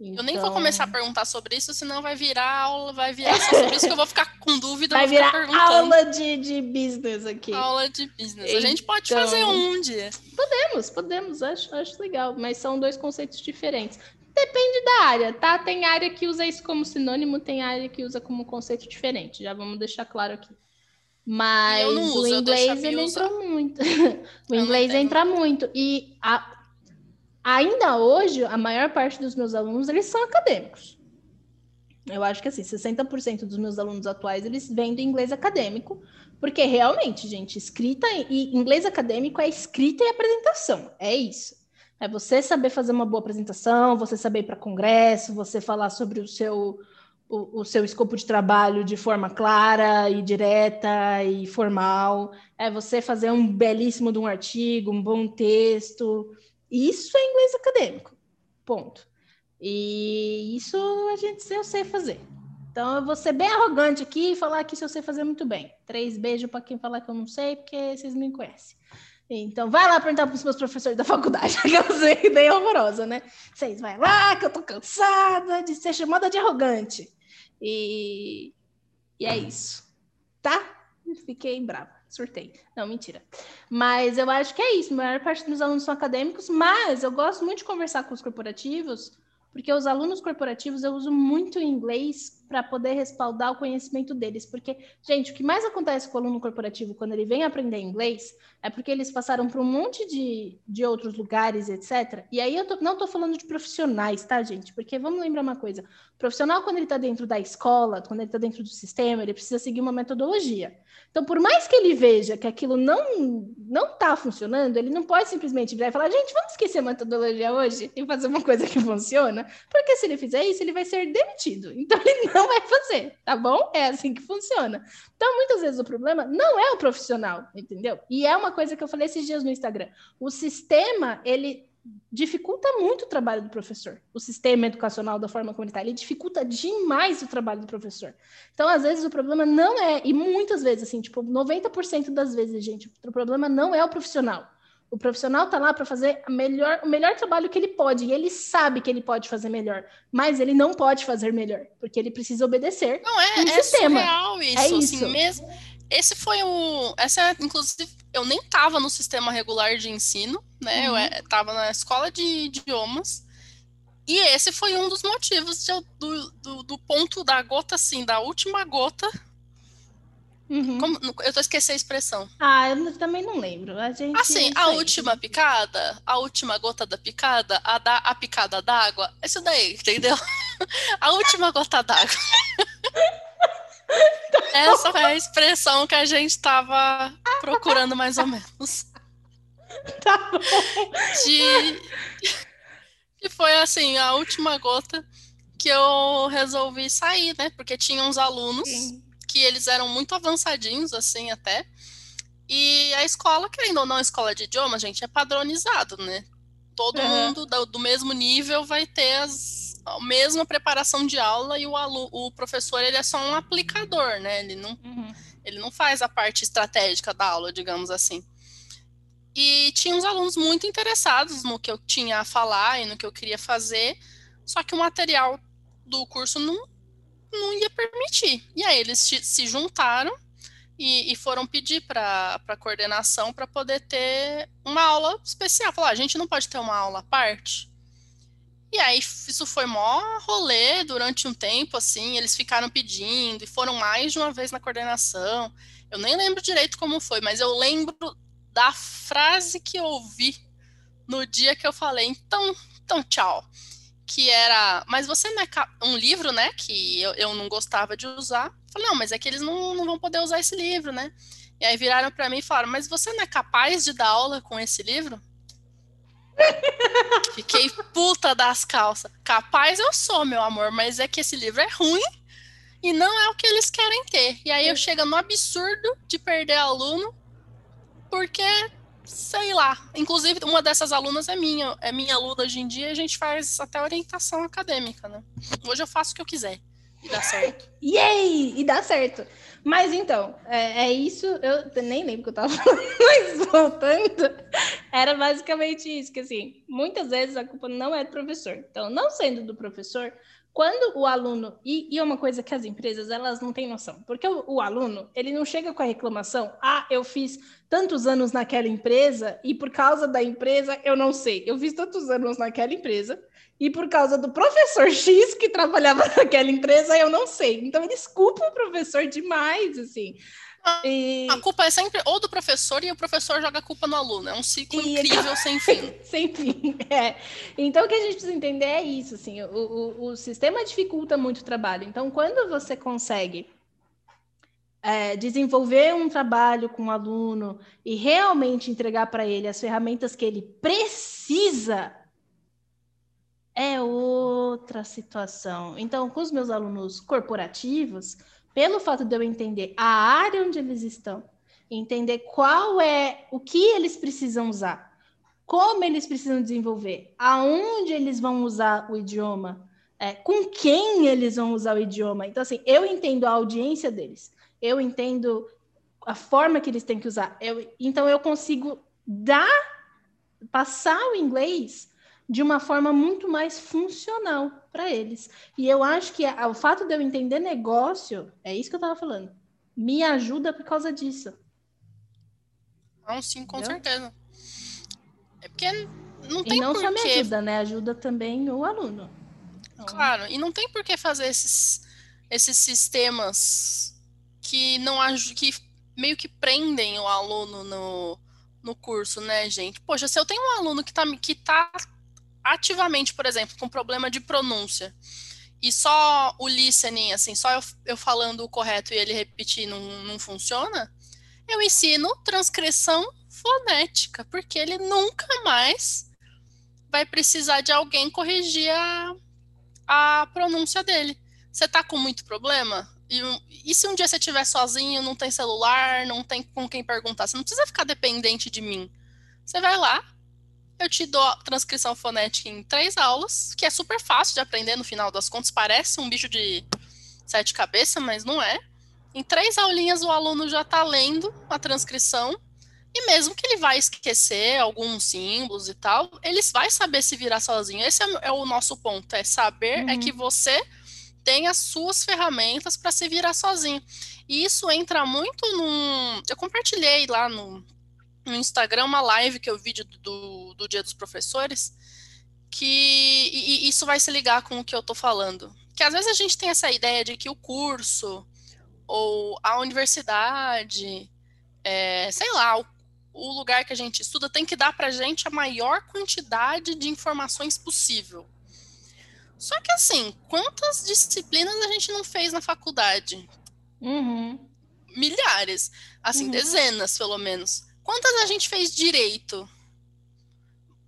Então... Eu nem vou começar a perguntar sobre isso, senão vai virar aula, vai virar só sobre isso que eu vou ficar com dúvida. Vai virar aula de, de business aqui. Aula de business. Então... A gente pode então, fazer um dia. Podemos, podemos, acho, acho legal, mas são dois conceitos diferentes. Depende da área, tá? Tem área que usa isso como sinônimo, tem área que usa como conceito diferente. Já vamos deixar claro aqui. Mas uso, o inglês ele entra muito. *laughs* o inglês entra muito. E a, ainda hoje, a maior parte dos meus alunos, eles são acadêmicos. Eu acho que assim, 60% dos meus alunos atuais, eles vêm do inglês acadêmico, porque realmente, gente, escrita e inglês acadêmico é escrita e apresentação. É isso. É você saber fazer uma boa apresentação, você saber ir para congresso, você falar sobre o seu o, o, seu escopo de trabalho de forma clara e direta e formal, é você fazer um belíssimo de um artigo, um bom texto. Isso é inglês acadêmico. Ponto. E isso a gente eu sei fazer. Então eu vou ser bem arrogante aqui e falar que isso eu sei fazer muito bem. Três beijos para quem falar que eu não sei, porque vocês me conhecem. Então, vai lá perguntar para os meus professores da faculdade, *laughs* aquela ideia horrorosa, né? Vocês vai lá, que eu tô cansada de ser chamada de arrogante. E, e é isso, tá? Fiquei brava, surtei. Não, mentira. Mas eu acho que é isso. A maior parte dos meus alunos são acadêmicos, mas eu gosto muito de conversar com os corporativos porque os alunos corporativos eu uso muito inglês para poder respaldar o conhecimento deles. Porque, gente, o que mais acontece com o aluno corporativo quando ele vem aprender inglês é porque eles passaram por um monte de, de outros lugares, etc. E aí eu tô, não estou falando de profissionais, tá, gente? Porque vamos lembrar uma coisa: o profissional, quando ele está dentro da escola, quando ele está dentro do sistema, ele precisa seguir uma metodologia. Então, por mais que ele veja que aquilo não não está funcionando, ele não pode simplesmente virar e falar, gente, vamos esquecer a metodologia hoje e fazer uma coisa que funciona, porque se ele fizer isso, ele vai ser demitido. Então, ele não vai fazer, tá bom? É assim que funciona. Então, muitas vezes o problema não é o profissional, entendeu? E é uma coisa que eu falei esses dias no Instagram. O sistema, ele dificulta muito o trabalho do professor. O sistema educacional da forma está, ele dificulta demais o trabalho do professor. Então, às vezes, o problema não é, e muitas vezes, assim, tipo, 90% das vezes, gente, o problema não é o profissional. O profissional está lá para fazer melhor, o melhor trabalho que ele pode, e ele sabe que ele pode fazer melhor, mas ele não pode fazer melhor, porque ele precisa obedecer não, é, um é sistema. Surreal isso, é isso. Assim, mesmo esse foi o. Essa, inclusive, eu nem estava no sistema regular de ensino, né? Uhum. Eu estava na escola de idiomas. E esse foi um dos motivos de, do, do, do, ponto da gota, assim, da última gota. Uhum. Como, eu tô esquecendo a expressão. Ah, eu também não lembro. A gente assim, a última picada, a última gota da picada, a, da, a picada d'água, isso daí, entendeu? *laughs* a última gota d'água. *laughs* Essa foi a expressão que a gente estava procurando mais ou menos. *laughs* Tá bom. De... Que foi assim, a última gota que eu resolvi sair, né? Porque tinha uns alunos Sim. Que eles eram muito avançadinhos, assim, até. E a escola, querendo ou não, a escola de idioma, gente, é padronizado, né? Todo uhum. mundo do, do mesmo nível vai ter as a mesma preparação de aula e o, aluno, o professor ele é só um aplicador, né? Ele não, uhum. ele não faz a parte estratégica da aula, digamos assim. E tinha uns alunos muito interessados no que eu tinha a falar e no que eu queria fazer, só que o material do curso não, não ia permitir. E aí eles se juntaram e, e foram pedir para a coordenação para poder ter uma aula especial. Falar, ah, a gente não pode ter uma aula à parte? E aí isso foi mó rolê durante um tempo, assim, eles ficaram pedindo e foram mais de uma vez na coordenação. Eu nem lembro direito como foi, mas eu lembro da frase que eu ouvi no dia que eu falei, então, então tchau. Que era, mas você não é um livro, né? Que eu, eu não gostava de usar. falei, não, mas é que eles não, não vão poder usar esse livro, né? E aí viraram para mim e falaram, mas você não é capaz de dar aula com esse livro? *laughs* Fiquei puta das calças. Capaz eu sou, meu amor, mas é que esse livro é ruim e não é o que eles querem ter. E aí eu chego no absurdo de perder aluno porque sei lá. Inclusive, uma dessas alunas é minha, é minha aluna hoje em dia, e a gente faz até orientação acadêmica, né? Hoje eu faço o que eu quiser. E dá certo. *laughs* Yay! E dá certo. Mas então, é, é, isso. Eu nem lembro que eu tava *laughs* falando, mas voltando, era basicamente isso: que assim, muitas vezes a culpa não é do professor. Então, não sendo do professor, quando o aluno. E, e é uma coisa que as empresas elas não têm noção, porque o, o aluno ele não chega com a reclamação, ah, eu fiz tantos anos naquela empresa e por causa da empresa eu não sei. Eu fiz tantos anos naquela empresa e por causa do professor *laughs* X que trabalhava naquela empresa, eu não sei. Então eles culpam o professor demais, assim. E... A culpa é sempre ou do professor e o professor joga a culpa no aluno. É um ciclo e... incrível sem *laughs* fim. sem fim, é. Então, o que a gente precisa entender é isso, assim, o, o, o sistema dificulta muito o trabalho. Então, quando você consegue é, desenvolver um trabalho com o um aluno e realmente entregar para ele as ferramentas que ele precisa, é outra situação. Então, com os meus alunos corporativos, pelo fato de eu entender a área onde eles estão, entender qual é o que eles precisam usar, como eles precisam desenvolver, aonde eles vão usar o idioma, é, com quem eles vão usar o idioma. Então, assim, eu entendo a audiência deles, eu entendo a forma que eles têm que usar. Eu, então, eu consigo dar, passar o inglês de uma forma muito mais funcional para eles. E eu acho que a, o fato de eu entender negócio, é isso que eu estava falando, me ajuda por causa disso. Não, sim, com Entendeu? certeza. É porque não tem E não só me ajuda, né? Ajuda também o aluno. Então... Claro, e não tem por que fazer esses, esses sistemas que não que meio que prendem o aluno no, no curso, né, gente? Poxa, se eu tenho um aluno que está que tá ativamente, por exemplo, com problema de pronúncia, e só o listening, assim, só eu, eu falando o correto e ele repetir não, não funciona, eu ensino transcrição fonética, porque ele nunca mais vai precisar de alguém corrigir a, a pronúncia dele. Você tá com muito problema? E, e, se um dia você estiver sozinho, não tem celular, não tem com quem perguntar? Você não precisa ficar dependente de mim. Você vai lá, eu te dou a transcrição fonética em três aulas, que é super fácil de aprender no final das contas. Parece um bicho de sete cabeças, mas não é. Em três aulinhas o aluno já está lendo a transcrição e mesmo que ele vai esquecer alguns símbolos e tal, ele vai saber se virar sozinho. Esse é, é o nosso ponto, é saber uhum. é que você tem as suas ferramentas para se virar sozinho. E isso entra muito num. Eu compartilhei lá no, no Instagram uma live que eu vi do, do Dia dos Professores, que e, e isso vai se ligar com o que eu estou falando. Que às vezes a gente tem essa ideia de que o curso ou a universidade, é, sei lá, o, o, lugar que a gente estuda tem que dar para a gente a maior quantidade de informações possível. Só que assim, quantas disciplinas a gente não fez na faculdade? Uhum. Milhares, assim, uhum. dezenas pelo menos. Quantas a gente fez direito?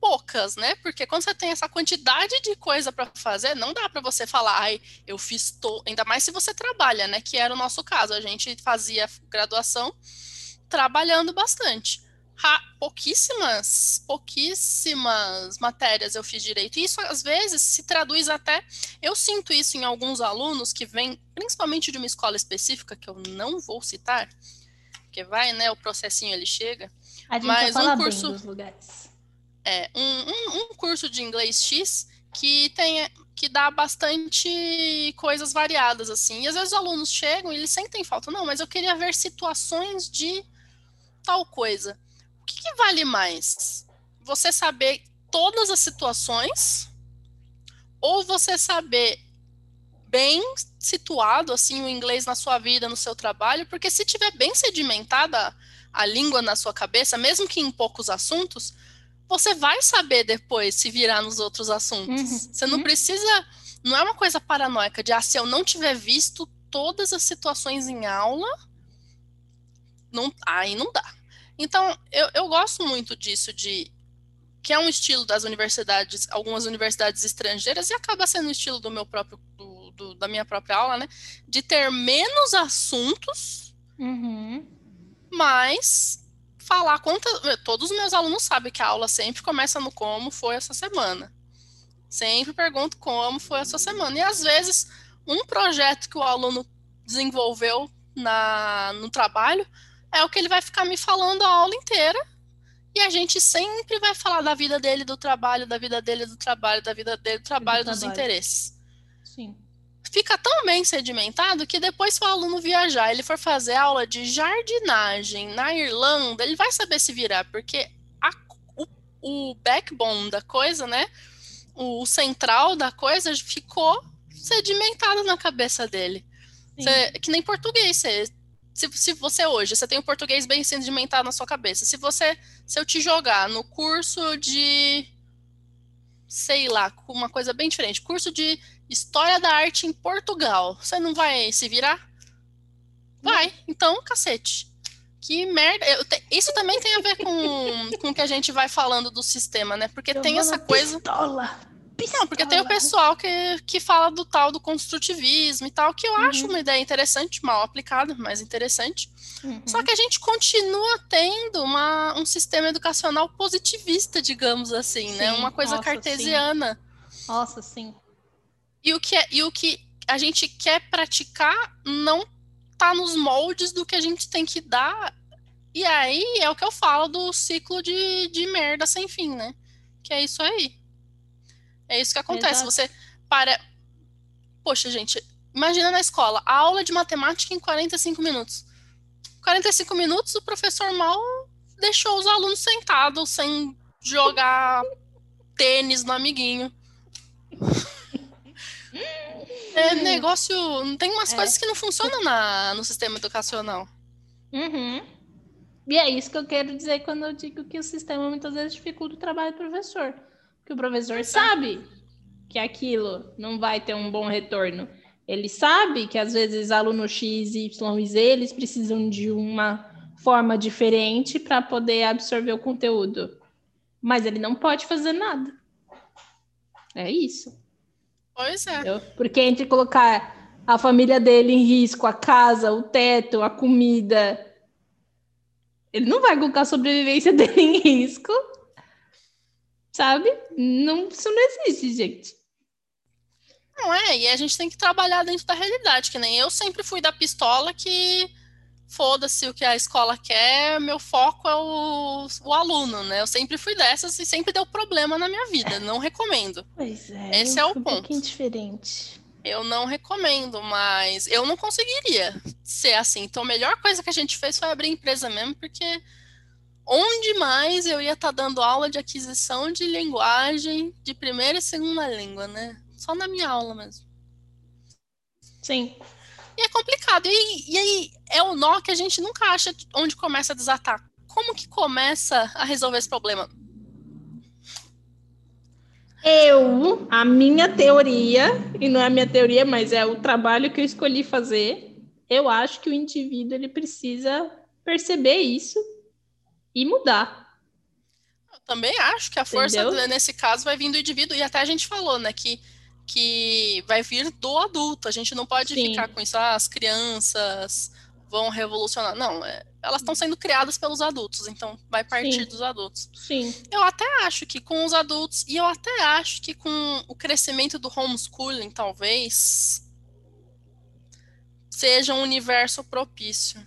Poucas, né? Porque quando você tem essa quantidade de coisa para fazer, não dá para você falar, ai, eu fiz to... ainda mais se você trabalha, né? Que era o nosso caso. A gente fazia graduação trabalhando bastante. Ha, pouquíssimas, pouquíssimas matérias eu fiz direito. E isso às vezes se traduz até. Eu sinto isso em alguns alunos que vêm, principalmente de uma escola específica, que eu não vou citar, porque vai, né? O processinho ele chega. A gente mas um curso dos lugares. É, um, um, um, curso de inglês X que tem que dá bastante coisas variadas assim. E às vezes os alunos chegam e eles sentem falta, não, mas eu queria ver situações de tal coisa. O que, que vale mais? Você saber todas as situações ou você saber bem situado assim o inglês na sua vida, no seu trabalho, porque se tiver bem sedimentada a língua na sua cabeça, mesmo que em poucos assuntos, você vai saber depois se virar nos outros assuntos. Uhum. Você não uhum. precisa, não é uma coisa paranoica de ah, se eu não tiver visto todas as situações em aula, não, aí não dá. Então, eu, eu gosto muito disso, de que é um estilo das universidades, algumas universidades estrangeiras, e acaba sendo o estilo do meu próprio do do, da minha própria aula, né? De ter menos assuntos, uhum. mas falar quantas. Todos os meus alunos sabem que a aula sempre começa no como foi essa semana. Sempre pergunto como foi essa semana. E às vezes, um projeto que o aluno desenvolveu na, no trabalho é o que ele vai ficar me falando a aula inteira. E a gente sempre vai falar da vida dele, do trabalho, da vida dele, do trabalho, da vida dele, do trabalho, do dos trabalho. interesses. Fica tão bem sedimentado que depois, se o aluno viajar, ele for fazer aula de jardinagem na Irlanda, ele vai saber se virar, porque a, o, o backbone da coisa, né? O, o central da coisa ficou sedimentado na cabeça dele. Cê, que nem português, você se, se você hoje, você tem o português bem sedimentado na sua cabeça, se você, se eu te jogar no curso de, sei lá, uma coisa bem diferente, curso de História da Arte em Portugal, você não vai se virar? Vai, então, cacete. Que merda. Te, isso também tem a ver com, *laughs* com o que a gente vai falando do sistema, né? Porque eu tem essa coisa. Pistola. Pistola. Não, porque tem o pessoal que, que fala do tal do construtivismo e tal, que eu uhum. acho uma ideia interessante, mal aplicada, mas interessante. Uhum. Só que a gente continua tendo uma, um sistema educacional positivista, digamos assim, sim. né? Uma coisa Nossa, cartesiana. Sim. Nossa, sim. E o, que é, e o que a gente quer praticar não tá nos moldes do que a gente tem que dar. E aí é o que eu falo do ciclo de, de merda sem fim, né? Que é isso aí. É isso que acontece. Exato. Você para. Poxa, gente, imagina na escola, a aula de matemática em 45 minutos. 45 minutos, o professor mal deixou os alunos sentados sem jogar tênis no amiguinho. É negócio. Tem umas é. coisas que não funcionam na, no sistema educacional. Uhum. E é isso que eu quero dizer quando eu digo que o sistema muitas vezes dificulta o trabalho do professor. Porque o professor sabe que aquilo não vai ter um bom retorno. Ele sabe que às vezes aluno X, Y e Z eles precisam de uma forma diferente para poder absorver o conteúdo. Mas ele não pode fazer nada. É isso. Pois é. Entendeu? Porque entre colocar a família dele em risco, a casa, o teto, a comida, ele não vai colocar a sobrevivência *laughs* dele em risco Sabe? Não, isso não existe, gente. Não é, e a gente tem que trabalhar dentro da realidade, que nem eu sempre fui da pistola que foda-se o que a escola quer, meu foco é o, o aluno, né? Eu sempre fui dessas e sempre deu problema na minha vida, não recomendo. Pois é. Esse é o ponto. Um pouquinho diferente. Eu não recomendo, mas eu não conseguiria ser assim. Então a melhor coisa que a gente fez foi abrir empresa mesmo, porque onde mais eu ia estar tá dando aula de aquisição de linguagem de primeira e segunda língua, né? Só na minha aula mesmo. Sim. E é complicado. E, e aí é o nó que a gente nunca acha onde começa a desatar. Como que começa a resolver esse problema? Eu, a minha teoria, e não é a minha teoria, mas é o trabalho que eu escolhi fazer, eu acho que o indivíduo ele precisa perceber isso e mudar. Eu também acho que a força, Entendeu? nesse caso, vai vir do indivíduo, e até a gente falou, né, que, que vai vir do adulto. A gente não pode Sim. ficar com isso, ah, as crianças vão revolucionar. Não, é, elas estão sendo criadas pelos adultos, então vai partir Sim. dos adultos. Sim. Eu até acho que com os adultos, e eu até acho que com o crescimento do homeschooling, talvez, seja um universo propício.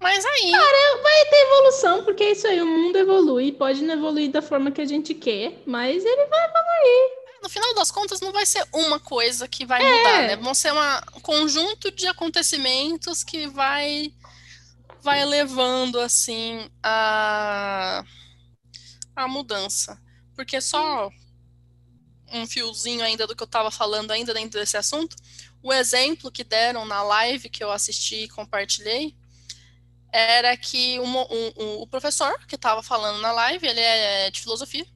Mas aí. Cara, vai ter evolução, porque é isso aí, o mundo evolui. Pode não evoluir da forma que a gente quer, mas ele vai evoluir. No final das contas, não vai ser uma coisa que vai é. mudar, né? Vão ser uma, um conjunto de acontecimentos que vai, vai levando, assim, a, a mudança. Porque só um fiozinho ainda do que eu estava falando ainda dentro desse assunto, o exemplo que deram na live que eu assisti e compartilhei era que um, um, um, o professor que estava falando na live, ele é de filosofia,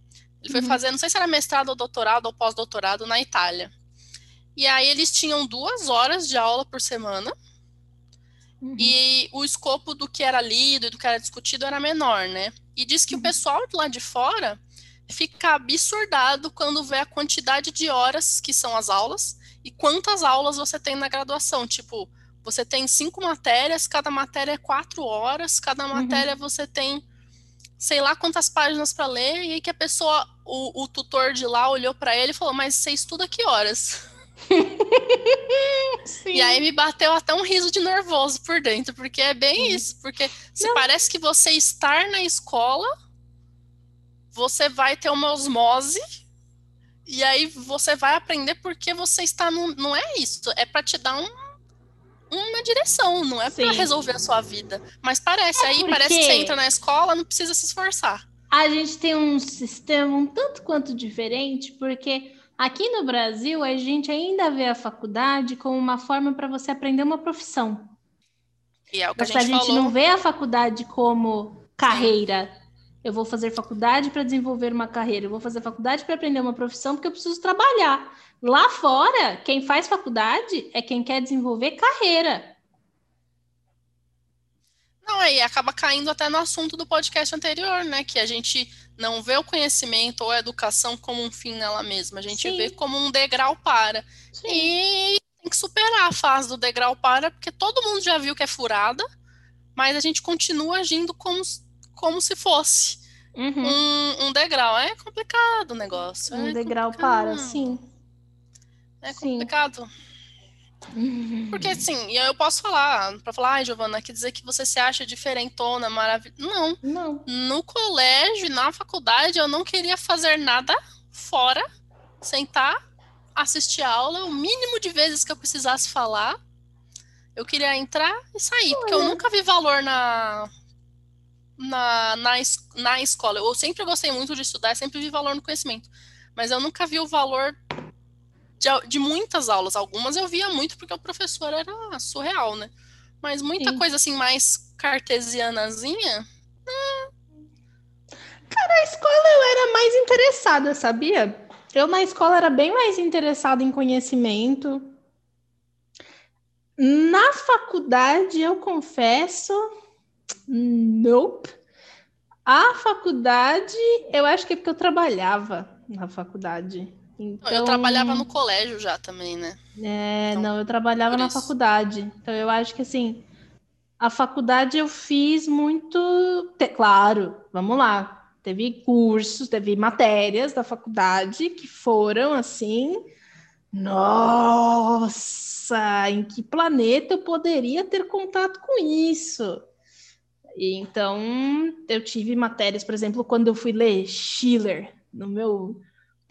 ele foi uhum. fazer, não sei se era mestrado ou doutorado ou pós-doutorado na Itália. E aí eles tinham duas horas de aula por semana, uhum. e o escopo do que era lido e do que era discutido era menor, né? E diz que uhum. o pessoal lá de fora fica absurdado quando vê a quantidade de horas que são as aulas e quantas aulas você tem na graduação. Tipo, você tem cinco matérias, cada matéria é quatro horas, cada uhum. matéria uhum. você tem sei lá quantas páginas para ler, e aí que a pessoa, o, o tutor de lá olhou para ele e falou, mas você estuda que horas? *laughs* e aí me bateu até um riso de nervoso por dentro, porque é bem uhum. isso, porque se Não. parece que você estar na escola, você vai ter uma osmose, e aí você vai aprender porque você está no, não é isso, é para te dar um uma direção, não é para resolver a sua vida. Mas parece, é aí parece que você entra na escola, não precisa se esforçar. A gente tem um sistema um tanto quanto diferente, porque aqui no Brasil a gente ainda vê a faculdade como uma forma para você aprender uma profissão. E é o que a Mas a gente, gente falou. não vê a faculdade como carreira. Eu vou fazer faculdade para desenvolver uma carreira. Eu vou fazer faculdade para aprender uma profissão porque eu preciso trabalhar. Lá fora, quem faz faculdade é quem quer desenvolver carreira. Não, aí acaba caindo até no assunto do podcast anterior, né? Que a gente não vê o conhecimento ou a educação como um fim nela mesma. A gente Sim. vê como um degrau para. Sim. E tem que superar a fase do degrau para, porque todo mundo já viu que é furada, mas a gente continua agindo como, como se fosse Uhum. um, um degrau. É complicado o negócio. Um é degrau complicado. para, sim. É sim. Complicado. Porque assim, e eu posso falar, pra falar, ai, Giovana, quer dizer que você se acha diferentona, maravilhosa. Não. Não. No colégio, na faculdade, eu não queria fazer nada fora, sentar, assistir a aula, o mínimo de vezes que eu precisasse falar. Eu queria entrar e sair, porque eu nunca vi valor na, na, na, na escola. Eu sempre gostei muito de estudar, sempre vi valor no conhecimento. Mas eu nunca vi o valor de, de muitas aulas. Algumas eu via muito porque o professor era surreal, né? Mas muita Sim. coisa assim mais cartesianazinha, Na escola eu era mais interessada, sabia? Eu na escola era bem mais interessada em conhecimento. Na faculdade, eu confesso, nope. A faculdade, eu acho que é porque eu trabalhava na faculdade. Então, eu trabalhava no colégio já também, né? É, Então, não, eu trabalhava na faculdade. Então, eu acho que assim, a faculdade eu fiz muito. te- Claro, vamos lá. Teve cursos, teve matérias da faculdade que foram assim. Nossa, em que planeta eu poderia ter contato com isso? E então, eu tive matérias, por exemplo, quando eu fui ler Schiller no meu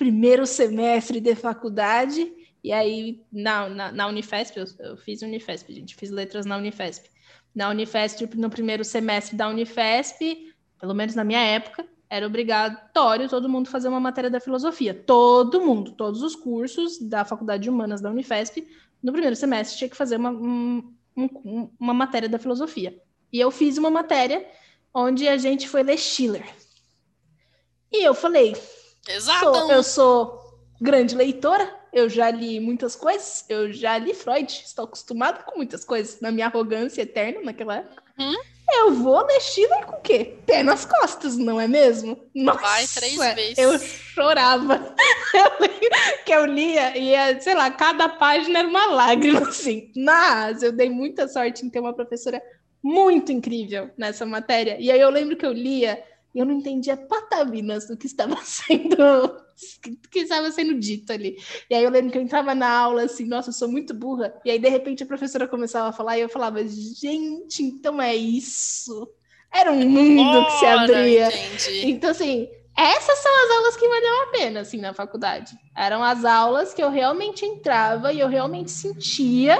primeiro semestre de faculdade, e aí na, na, na Unifesp, eu, eu fiz Unifesp, gente, fiz letras na Unifesp. Na Unifesp, no primeiro semestre da Unifesp, pelo menos na minha época, era obrigatório todo mundo fazer uma matéria da filosofia. Todo mundo, todos os cursos da Faculdade de Humanas da Unifesp, no primeiro semestre tinha que fazer uma, um- um- uma matéria da filosofia. E eu fiz uma matéria onde a gente foi ler Schiller. E eu falei, Exato. Sou- eu sou grande leitora, eu já li muitas coisas, eu já li Freud, estou acostumada com muitas coisas na minha arrogância eterna naquela época. Uhum. Eu vou ler Schiller com o quê? Pé nas costas, não é mesmo? Nossa, Vai três vezes. Eu chorava. Eu *laughs* que eu lia e, sei lá, cada página era uma lágrima, assim. Mas eu dei muita sorte em ter uma professora muito incrível nessa matéria. E aí eu lembro que eu lia e eu não entendia patavinas do que estava *laughs* sendo do que estava sendo dito ali. E aí eu lembro que eu entrava na aula assim, nossa, eu sou muito burra. E aí de repente a professora começava a falar e eu falava, gente, então é isso. Era um mundo que se Ora, abria. entendi. Então, assim, essas são as aulas que valiam a pena, assim, na faculdade. Eram as aulas que eu realmente entrava e eu realmente sentia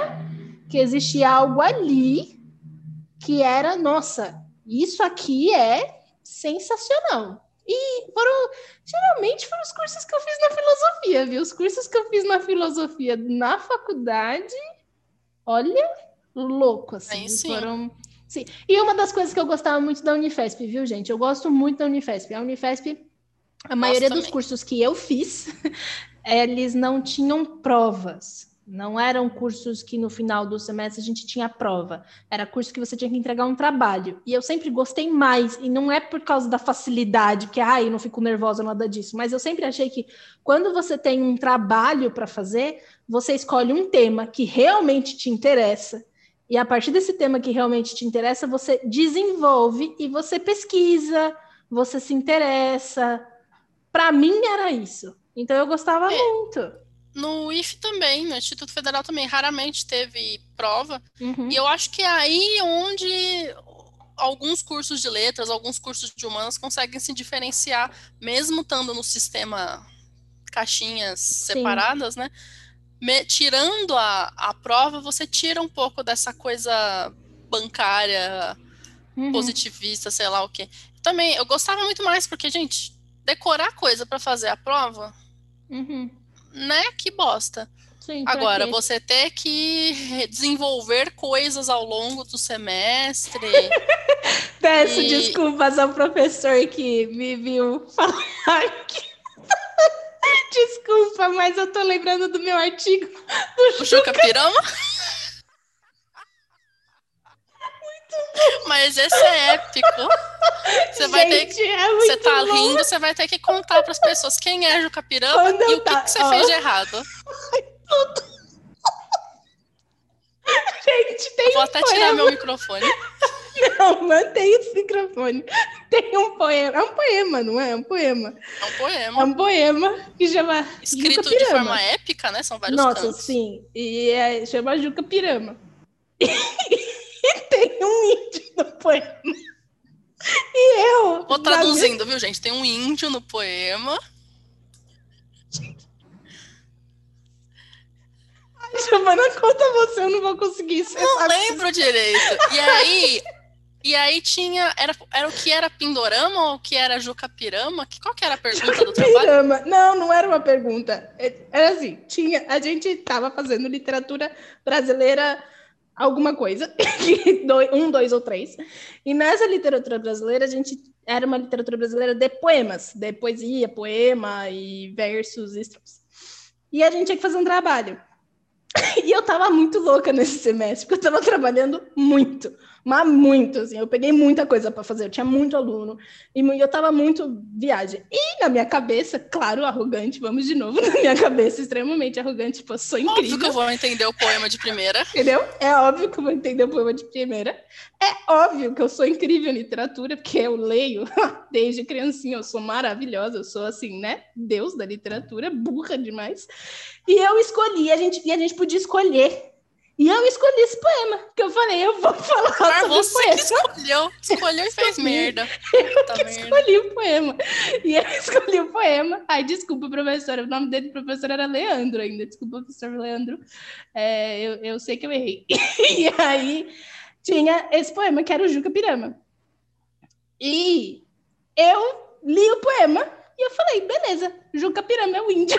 que existia algo ali que era, nossa, isso aqui é sensacional. E foram, geralmente foram os cursos que eu fiz na filosofia, viu? Os cursos que eu fiz na filosofia na faculdade, olha, louco, assim, sim. foram... Sim. E uma das coisas que eu gostava muito da Unifesp, viu, gente? Eu gosto muito da Unifesp. A Unifesp, a maioria dos também. cursos que eu fiz, *laughs* eles não tinham provas. Não eram cursos que no final do semestre a gente tinha prova. Era curso que você tinha que entregar um trabalho. E eu sempre gostei mais. E não é por causa da facilidade, que ai, eu não fico nervosa, nada disso. Mas eu sempre achei que quando você tem um trabalho para fazer, você escolhe um tema que realmente te interessa. E a partir desse tema que realmente te interessa, você desenvolve e você pesquisa, você se interessa. Para mim era isso. Então eu gostava É. muito. No IF também, no Instituto Federal também, raramente teve prova. Uhum. E eu acho que é aí onde alguns cursos de letras, alguns cursos de humanas conseguem se diferenciar, mesmo estando no sistema caixinhas separadas, né? Me- tirando a, a prova, você tira um pouco dessa coisa bancária, Uhum. positivista, sei lá o quê. Também, eu gostava muito mais, porque, gente, decorar coisa para fazer a prova, Uhum. Né? Que bosta. Sim, Agora, quê? você ter que *laughs* desenvolver coisas ao longo do semestre. *laughs* Peço E- desculpas ao professor que me viu falar que. *laughs* Desculpa, mas eu tô lembrando do meu artigo O Juca Pirama? Mas esse é épico. Você vai ter que. Gente, é Você tá bom. rindo, você vai ter que contar para as pessoas quem é Juca Pirama eu e o que, tá- que você ó. fez de errado. Gente, tem Vou um até poema. tirar meu microfone. Não, mantém esse microfone. Tem um poema. É um poema, não é? É um poema. É um É poema. um poema que chama Escrito Juca de Pirama. forma épica, né? São vários Nossa, cantos. sim. E é, chama Juca Pirama. *laughs* E *laughs* tem um índio no poema. E eu. Vou traduzindo, viu, gente? Tem um índio no poema. minha- Giovana, conta você, eu não vou conseguir. Você Não sabe. lembro direito. E aí. E aí tinha. Era, era o que era Pindorama ou o que era Juca Pirama? Que, qual que era a pergunta do trabalho? Não, não era uma pergunta. É- Era assim, tinha, a gente estava fazendo literatura brasileira alguma coisa, *laughs* um, dois ou três. E nessa literatura brasileira, a gente era uma literatura brasileira de poemas, de poesia, poema e versos estrofes. E a gente tinha que fazer um trabalho. *laughs* E eu tava muito louca nesse semestre, porque eu tava trabalhando muito, mas muito, assim, eu peguei muita coisa para fazer, eu tinha muito aluno, e eu tava muito viagem. E na minha cabeça, claro, arrogante, vamos de novo, *laughs* na minha cabeça, extremamente arrogante, tipo, eu sou Óbvio que incrível, eu vou entender o poema de primeira. entendeu? É óbvio que eu vou entender o poema de primeira. É óbvio que eu sou incrível em literatura, porque eu leio *laughs* desde criancinha, eu sou maravilhosa, eu sou assim, né? Deus da literatura, burra demais. E eu escolhi, a gente, e a gente podia escolher. E eu escolhi esse poema, que eu falei, eu vou *laughs* falar Mas sobre você poema. que escolheu. Escolheu e *laughs* fez merda. Eu Puta que merda. escolhi o poema. E eu *laughs* escolhi o poema. Ai, desculpa, professor. O nome dele, professor, era Leandro ainda. Desculpa, professor Leandro. É, eu, eu sei que eu errei. E aí tinha esse poema, que era o Juca Pirama. E eu li o poema e eu falei, beleza, Juca Pirama é o índio.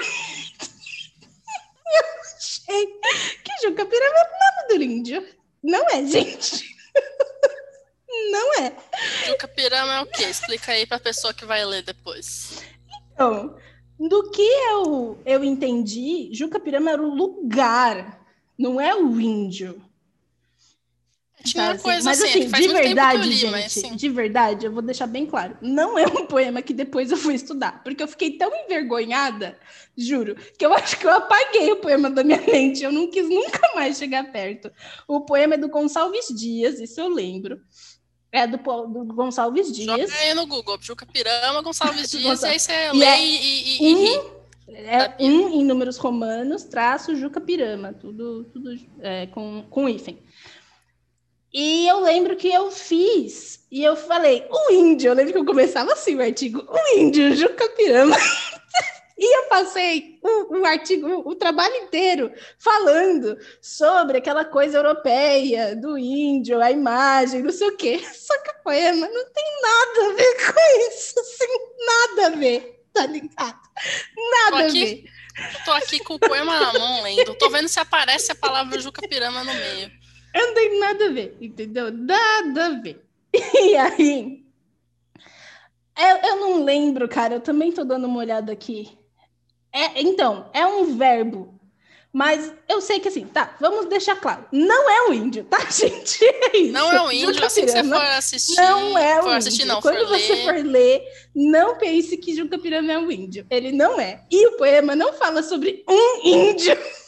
Que Juca Pirama o nome do índio. Não é, gente. *laughs* Não é. Juca Pirama é o quê? Explica aí pra pessoa que vai ler depois. Então, do que eu, eu entendi, Juca Pirama era o lugar, não é o índio. Tinha uma Tá, coisa mas assim, assim, de verdade, li, gente, mas sim. de verdade, eu vou deixar bem claro. Não é um poema que depois eu fui estudar, porque eu fiquei tão envergonhada, juro, que eu acho que eu apaguei o poema da minha *laughs* mente. Eu não quis nunca mais chegar perto. O poema é do Gonçalves Dias, isso eu lembro. É do, do Gonçalves Dias. Joga aí no Google, Juca Pirama, Gonçalves *laughs* Dias, e aí você E lê é e, e, ri. É um em números romanos, traço Juca Pirama, tudo, tudo é, com, com hífen. E eu lembro que eu fiz, e eu falei, o índio, eu lembro que eu começava assim o artigo, o índio, Juca Pirama. *laughs* e eu passei o, artigo, o, trabalho inteiro falando sobre aquela coisa europeia, do índio, a imagem, não sei o quê. *laughs* Só que o poema não tem nada a ver com isso, assim, nada a ver, tá ligado? Nada a aqui. ver. Tô aqui com o poema na mão lendo. Tô vendo se aparece a palavra Juca Pirama no meio. Eu não tem nada a ver, entendeu? Nada a ver. *laughs* E aí, eu, eu não lembro, cara, eu também tô dando uma olhada aqui. É, então, é um verbo, mas eu sei que assim, tá, vamos deixar claro, não é um índio, tá, *laughs* gente? É isso. Não é um índio, Juca assim que você Pirama for assistir. Não é for um assistir, índio. não, Quando for você ler. for ler, não pense que Juca Pirama é um índio. Ele não é. E o poema não fala sobre um índio. *laughs*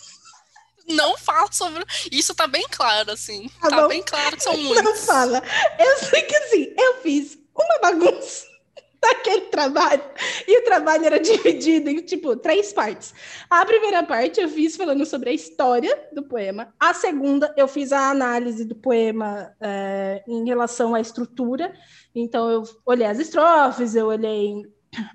Não fala sobre. Isso tá bem claro, assim. Tá Tá, bem claro que são Não muitos. fala. Eu sei que assim, eu fiz uma bagunça *laughs* daquele trabalho. E o trabalho era *laughs* dividido em, tipo, três partes. A primeira parte eu fiz falando sobre a história do poema. A segunda, eu fiz a análise do poema é, em relação à estrutura. Então, eu olhei as estrofes, eu olhei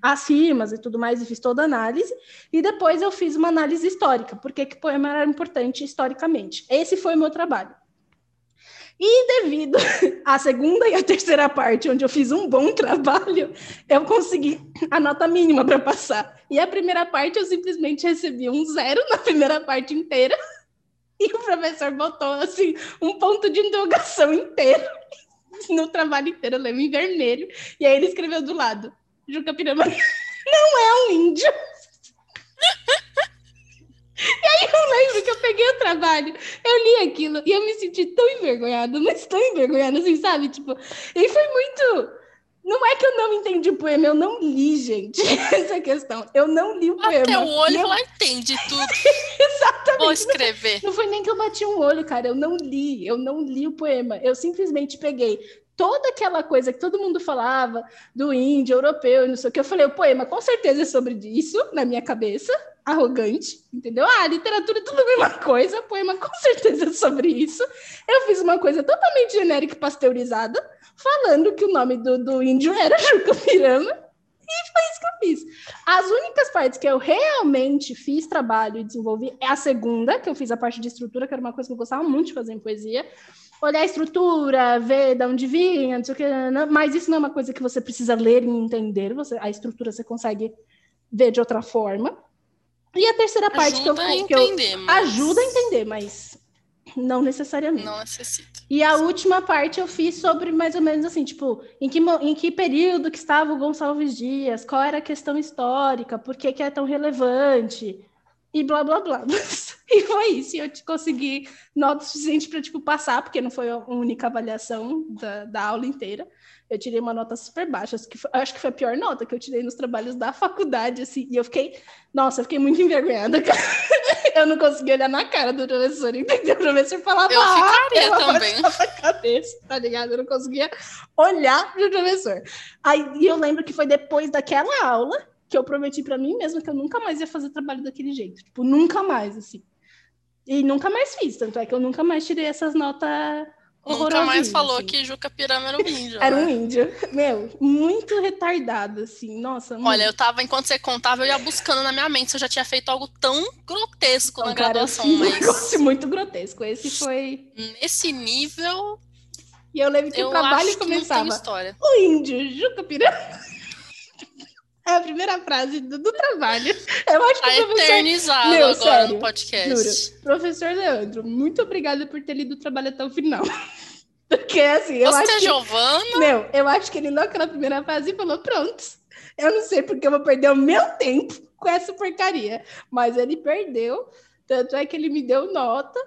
as rimas e tudo mais, e fiz toda a análise. E depois eu fiz uma análise histórica, porque que poema era importante historicamente. Esse foi o meu trabalho. E devido *laughs* à segunda e à terceira parte, onde eu fiz um bom trabalho, eu consegui a nota mínima para passar. E a primeira parte eu simplesmente recebi um zero na primeira parte inteira. E o professor botou assim um ponto de interrogação inteiro *laughs* no trabalho inteiro, eu lembro em vermelho. E aí ele escreveu do lado: Juca Pirama não é um índio. E aí eu lembro que eu peguei o trabalho, eu li aquilo e eu me senti tão envergonhada, mas tão envergonhada, assim, sabe? Tipo, e foi muito. Não é que eu não entendi o poema, eu não li, gente. *laughs* Essa questão. Eu não li o poema. Até o olho eu... lá entende tudo. *laughs* Exatamente. Vou escrever. Não foi nem que eu bati um olho, cara. Eu não li. Eu não li o poema. Eu simplesmente peguei toda aquela coisa que todo mundo falava do índio, europeu, não sei o que. Eu falei, o poema com certeza é sobre isso, na minha cabeça arrogante, entendeu? Ah, literatura é tudo a mesma coisa, poema com *laughs* certeza é sobre isso. Eu fiz uma coisa totalmente genérica e pasteurizada, falando que o nome do, do índio era *laughs* Juca Pirama, e foi isso que eu fiz. As únicas partes que eu realmente fiz trabalho e desenvolvi é a segunda, que eu fiz a parte de estrutura, que era uma coisa que eu gostava muito de fazer em poesia. Olhar a estrutura, ver de onde vinha, não sei o que, mas isso não é uma coisa que você precisa ler e entender. Você, a estrutura você consegue ver de outra forma. E a terceira parte ajuda que eu, que eu entender, mas... ajuda a entender, mas não necessariamente. Não necessita. E a última parte eu fiz sobre mais ou menos assim, tipo, em que, em que período que estava o Gonçalves Dias, qual era a questão histórica, por que, que é tão relevante, e blá blá blá. *laughs* E foi isso, eu consegui nota suficiente para tipo, passar, porque não foi a única avaliação da, da aula inteira eu tirei uma nota super baixa. Acho que, foi, acho que foi a pior nota que eu tirei nos trabalhos da faculdade, assim. E eu fiquei, nossa, eu fiquei muito envergonhada, *laughs* cara. Eu não conseguia olhar na cara do professor, entendeu? O professor falava, eu ficaria ah, também. Na cabeça, tá ligado? Eu não conseguia olhar pro professor. Aí e eu lembro que foi depois daquela aula que eu prometi para mim mesma que eu nunca mais ia fazer trabalho daquele jeito. Tipo, nunca mais, assim. E nunca mais fiz, tanto é que eu nunca mais tirei essas notas Nunca mais falou assim. que Juca Pirama era um índio. era né? um índio. Meu, muito retardado, assim. Nossa. Muito. Olha, eu tava, enquanto você contava, eu ia buscando na minha mente se eu já tinha feito algo tão grotesco Não, na cara, graduação. Um mas... negócio muito grotesco. Esse foi. Nesse nível. E eu lembro que eu o trabalho começava. Que não tem história. O índio, Juca Pirama. É a primeira frase do, do trabalho. *laughs* Eu acho que tá o professor... eternizado Meu, agora sério, no podcast. Juro. Professor Leandro, muito obrigada por ter lido o trabalho até o final. *laughs* Porque assim, eu Você acho é que... Giovana? Meu, eu acho que ele naquela primeira fase falou, pronto, eu não sei porque eu vou perder o meu tempo com essa porcaria. Mas ele perdeu, tanto é que ele me deu nota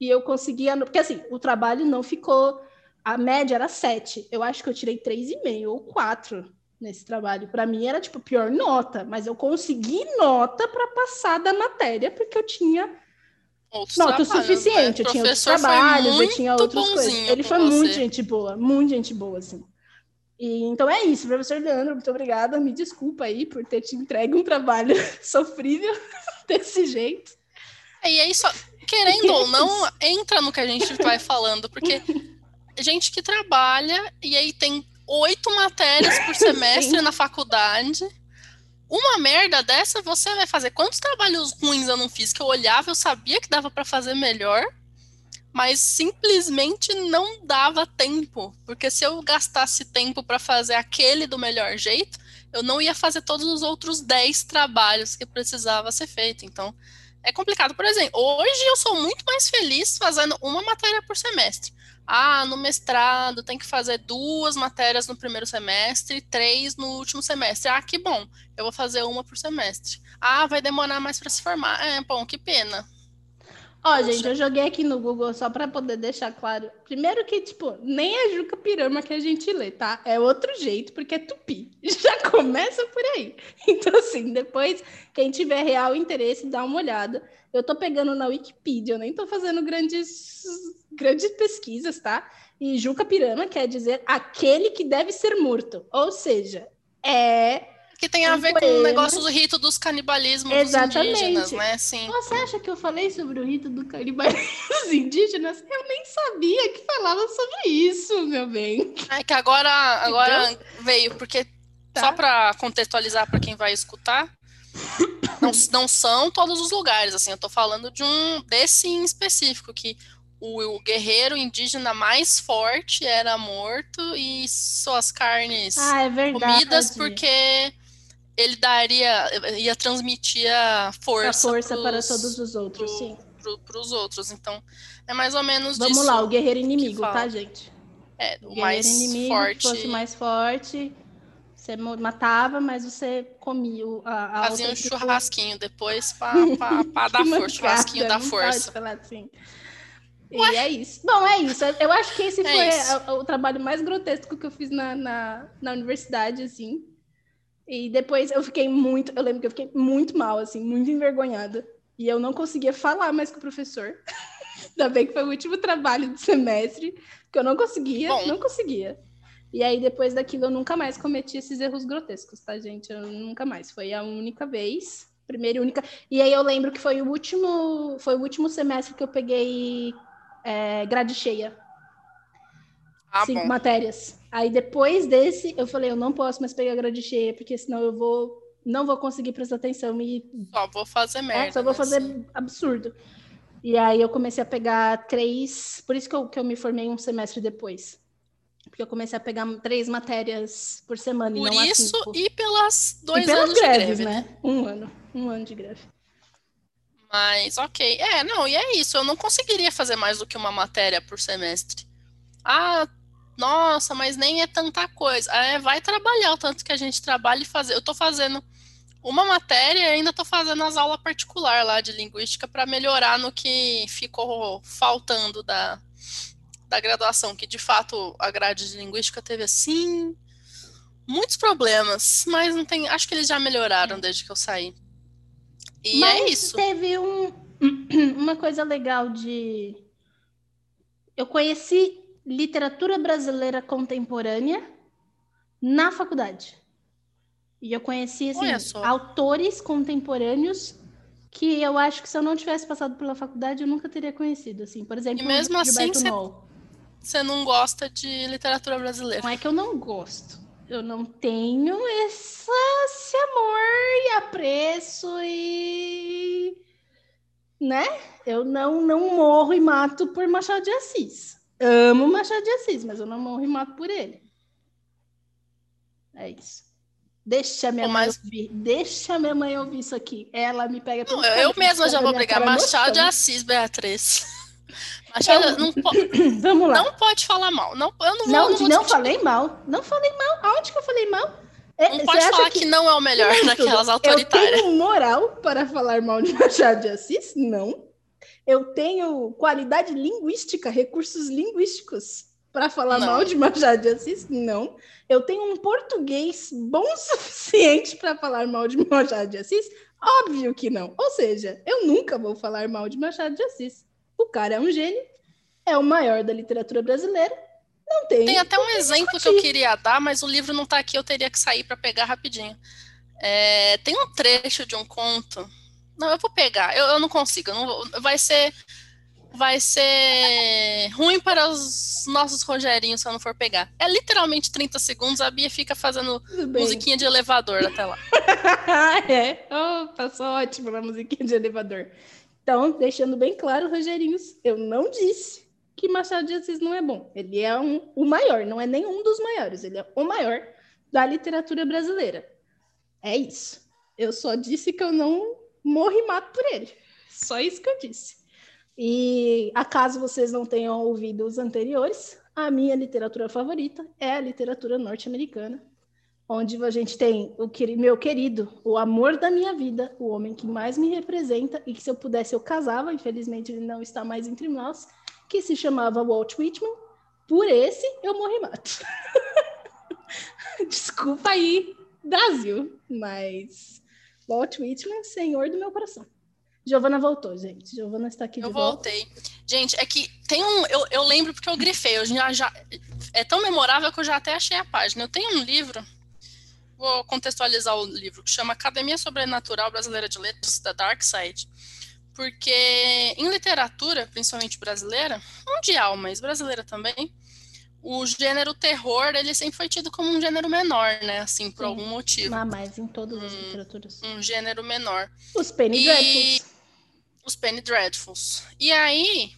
e eu conseguia... Porque assim, o trabalho não ficou... A média era sete. Eu acho que eu tirei três e meio ou quatro nesse trabalho. Para mim era tipo pior nota, mas eu consegui nota para passar da matéria porque eu tinha Outros nota o trabalhos, suficiente. né? Eu tinha outros trabalhos, eu tinha outras coisas. Ele foi você. muito gente boa, muito gente boa, assim. E, então é isso, professor Leandro, muito obrigada. Me desculpa aí por ter te entregue um trabalho *laughs* sofrível *laughs* desse jeito. E aí, só, querendo ou não, entra no que a gente vai falando, porque *laughs* gente que trabalha e aí tem oito matérias por semestre *laughs* na faculdade. Uma merda dessa você vai fazer. Quantos trabalhos ruins eu não fiz que eu olhava, eu sabia que dava para fazer melhor, mas simplesmente não dava tempo, porque se eu gastasse tempo para fazer aquele do melhor jeito, eu não ia fazer todos os outros 10 trabalhos que precisava ser feito. Então, é complicado. Por exemplo, hoje eu sou muito mais feliz fazendo uma matéria por semestre. Ah, no mestrado tem que fazer duas matérias no primeiro semestre, três no último semestre. Ah, que bom, eu vou fazer uma por semestre. Ah, vai demorar mais para se formar. É, bom, que pena. Ó, gente, eu joguei aqui no Google só para poder deixar claro. Primeiro que, tipo, nem é Juca Pirama que a gente lê, tá? É outro jeito, porque é tupi. *laughs* Já começa por aí. Então, assim, depois, quem tiver real interesse, dá uma olhada. Eu tô pegando na Wikipedia, eu nem tô fazendo grandes, grandes pesquisas, tá? E Juca Pirama quer dizer aquele que deve ser morto. Ou seja, é Que tem a Um ver com o poema. negócio do rito dos canibalismos dos Exatamente. indígenas, né? Sim. Você acha que eu falei sobre o rito do canibalismo dos indígenas? Eu nem sabia que falava sobre isso, meu bem. É que agora, agora veio, porque Tá. só para contextualizar para quem vai escutar, não, não são todos os lugares, assim, eu tô falando de um desse em específico, que o, guerreiro indígena mais forte era morto e suas carnes ah, é comidas porque ele daria, ia transmitir a força, a força pros, para todos os outros, pro, sim. Para os outros. Então, é mais ou menos Vamos disso. lá, o guerreiro inimigo, tá, gente? É, o, o mais inimigo, forte. fosse mais forte, você matava, mas você comia a, a Fazia um churrasquinho depois para *laughs* dar força, churrasquinho da força. Pode falar assim. E Ué? é isso. Bom, é isso. Eu acho que esse é foi o, o, trabalho mais grotesco que eu fiz na, na, na, universidade, assim. E depois eu fiquei muito, eu lembro que eu fiquei muito mal, assim, muito envergonhada. E eu não conseguia falar mais com o professor. *laughs* Ainda bem que foi o último trabalho do semestre, que eu não conseguia, Bom. não conseguia. E aí, depois daquilo, eu nunca mais cometi esses erros grotescos, tá, gente? Eu nunca mais. Foi a única vez, primeira e única. E aí eu lembro que foi o último, foi o último semestre que eu peguei é, grade cheia. Ah, Cinco bom. matérias. Aí depois desse, eu falei, eu não posso mais pegar grade cheia, porque senão eu vou não vou conseguir prestar atenção e só vou fazer merda. É, só vou né, fazer absurdo. E aí eu comecei a pegar três, por isso que eu, que eu me formei um semestre depois. Porque eu comecei a pegar três matérias por semana. Por e isso e pelas dois e anos greves, de greve, né? né? Um ano. Um ano de greve. Mas, ok. É, não, e é isso. Eu não conseguiria fazer mais do que uma matéria por semestre. Ah, nossa, mas nem é tanta coisa. É, vai trabalhar o tanto que a gente trabalha e fazer. Eu tô fazendo uma matéria e ainda tô fazendo as aulas particular lá de linguística para melhorar no que ficou faltando da, da graduação, que de fato a grade de linguística teve assim muitos problemas, mas não tem, acho que eles já melhoraram desde que eu saí. E é Mas é isso. Teve um, *clears throat* uma coisa legal de. Eu conheci literatura brasileira contemporânea na faculdade. E eu conheci assim, autores contemporâneos que eu acho que se eu não tivesse passado pela faculdade eu nunca teria conhecido, assim. Por exemplo, e mesmo assim você não gosta de literatura brasileira? Não é que eu não gosto eu não tenho essa, esse amor e apreço e né? Eu não não morro e mato por Machado de Assis. Amo Machado de Assis, mas eu não morro e mato por ele. É isso. Deixa minha mãe ouvir. Deixa minha mãe ouvir isso aqui. Ela me pega Não, eu mesma já vou brigar Machado de Assis, Beatriz. Machado, eu... não, po... *clears throat* Vamos lá. não pode falar mal. Não, eu não, vou, não, não, não falei mal. Não falei mal. Aonde que eu falei mal? É, não pode falar que... que... não é o melhor daquelas autoritárias. Eu tenho moral para falar mal de *laughs* Machado de Assis? Não. Eu tenho qualidade linguística, recursos linguísticos para falar não. mal de Machado de Assis? Não. Eu tenho um português bom o *laughs* suficiente para falar mal de Machado de Assis? Óbvio que não. Ou seja, eu nunca vou falar mal de Machado de Assis. O cara é um gênio, é o maior da literatura brasileira. Não tem. Tem até um exemplo discutir. que eu queria dar, mas o livro não está aqui, eu teria que sair para pegar rapidinho. É, tem um trecho de um conto. Não, eu vou pegar. Eu, eu não consigo. Eu não, vai ser vai ser ruim para os nossos Rogerinhos se eu não for pegar. É literalmente 30 segundos, a Bia fica fazendo musiquinha de elevador até lá. *laughs* é, oh, passou ótimo na musiquinha de elevador. Então, deixando bem claro, Rogerinhos, eu não disse que Machado de Assis não é bom. Ele é um, o maior, não é nenhum dos maiores, ele é o maior da literatura brasileira. É isso. Eu só disse que eu não morro e mato por ele. Só isso que eu disse. E acaso vocês não tenham ouvido os anteriores, a minha literatura favorita é a literatura norte-americana onde a gente tem o meu querido, o amor da minha vida, o homem que mais me representa e que se eu pudesse eu casava, infelizmente ele não está mais entre nós, que se chamava Walt Whitman. Por esse eu morri mato. *laughs* Desculpa aí, Brasil, mas Walt Whitman, senhor do meu coração. Giovana voltou, gente. Giovana está aqui eu de volta. Eu voltei. Gente, é que tem um. Eu, eu lembro porque eu grifei. Eu já, já, é tão memorável que eu já até achei a página. Eu tenho um livro vou contextualizar o livro, que chama Academia Sobrenatural Brasileira de Letras, da Dark Side. Porque em literatura, principalmente brasileira, mundial, mas brasileira também, o gênero terror, ele sempre foi tido como um gênero menor, né? Assim, por Sim. algum motivo. Ah, mas em todas as literaturas. Um gênero menor. Os Penny e... Dreadfuls. Os Penny Dreadfuls. E aí,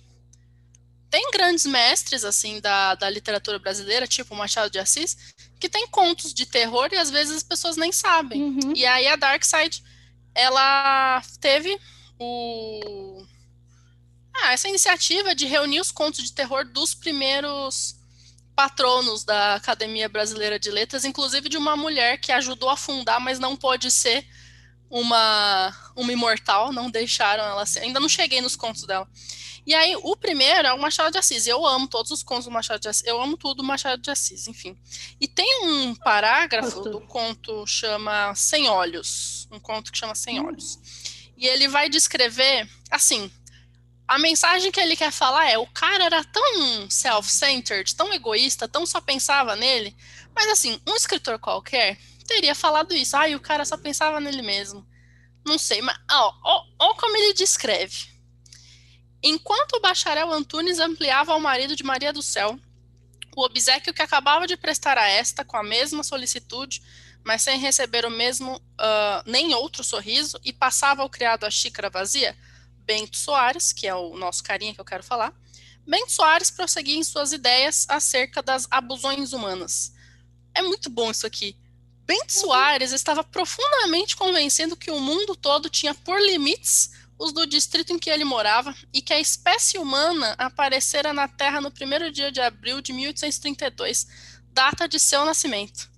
tem grandes mestres, assim, da, da literatura brasileira, tipo Machado de Assis, que tem contos de terror e às vezes as pessoas nem sabem. Uhum. E aí a Dark Side, ela teve o... Ah, essa iniciativa de reunir os contos de terror dos primeiros patronos da Academia Brasileira de Letras, inclusive de uma mulher que ajudou a fundar, mas não pode ser uma, uma imortal, não deixaram ela ser. Ainda não cheguei nos contos dela. E aí, o primeiro é o Machado de Assis. Eu amo todos os contos do Machado de Assis. Eu amo tudo do Machado de Assis, enfim. E tem um parágrafo do conto chama Sem Olhos. Um conto que chama Sem hum. Olhos. E ele vai descrever, assim, a mensagem que ele quer falar é: o cara era tão self-centered, tão egoísta, tão só pensava nele. Mas assim, um escritor qualquer teria falado isso. Ah, o cara só pensava nele mesmo. Não sei, mas ó, ó, ó como ele descreve. Enquanto o bacharel Antunes ampliava ao marido de Maria do Céu o obsequio que acabava de prestar a esta com a mesma solicitude, mas sem receber o mesmo uh, nem outro sorriso, e passava ao criado a xícara vazia, Bento Soares, que é o nosso carinha que eu quero falar, Bento Soares prosseguia em suas ideias acerca das abusões humanas. É muito bom isso aqui. Bento uhum. Soares estava profundamente convencendo que o mundo todo tinha por limites os do distrito em que ele morava e que a espécie humana aparecera na Terra no primeiro dia de abril de 1832, data de seu nascimento.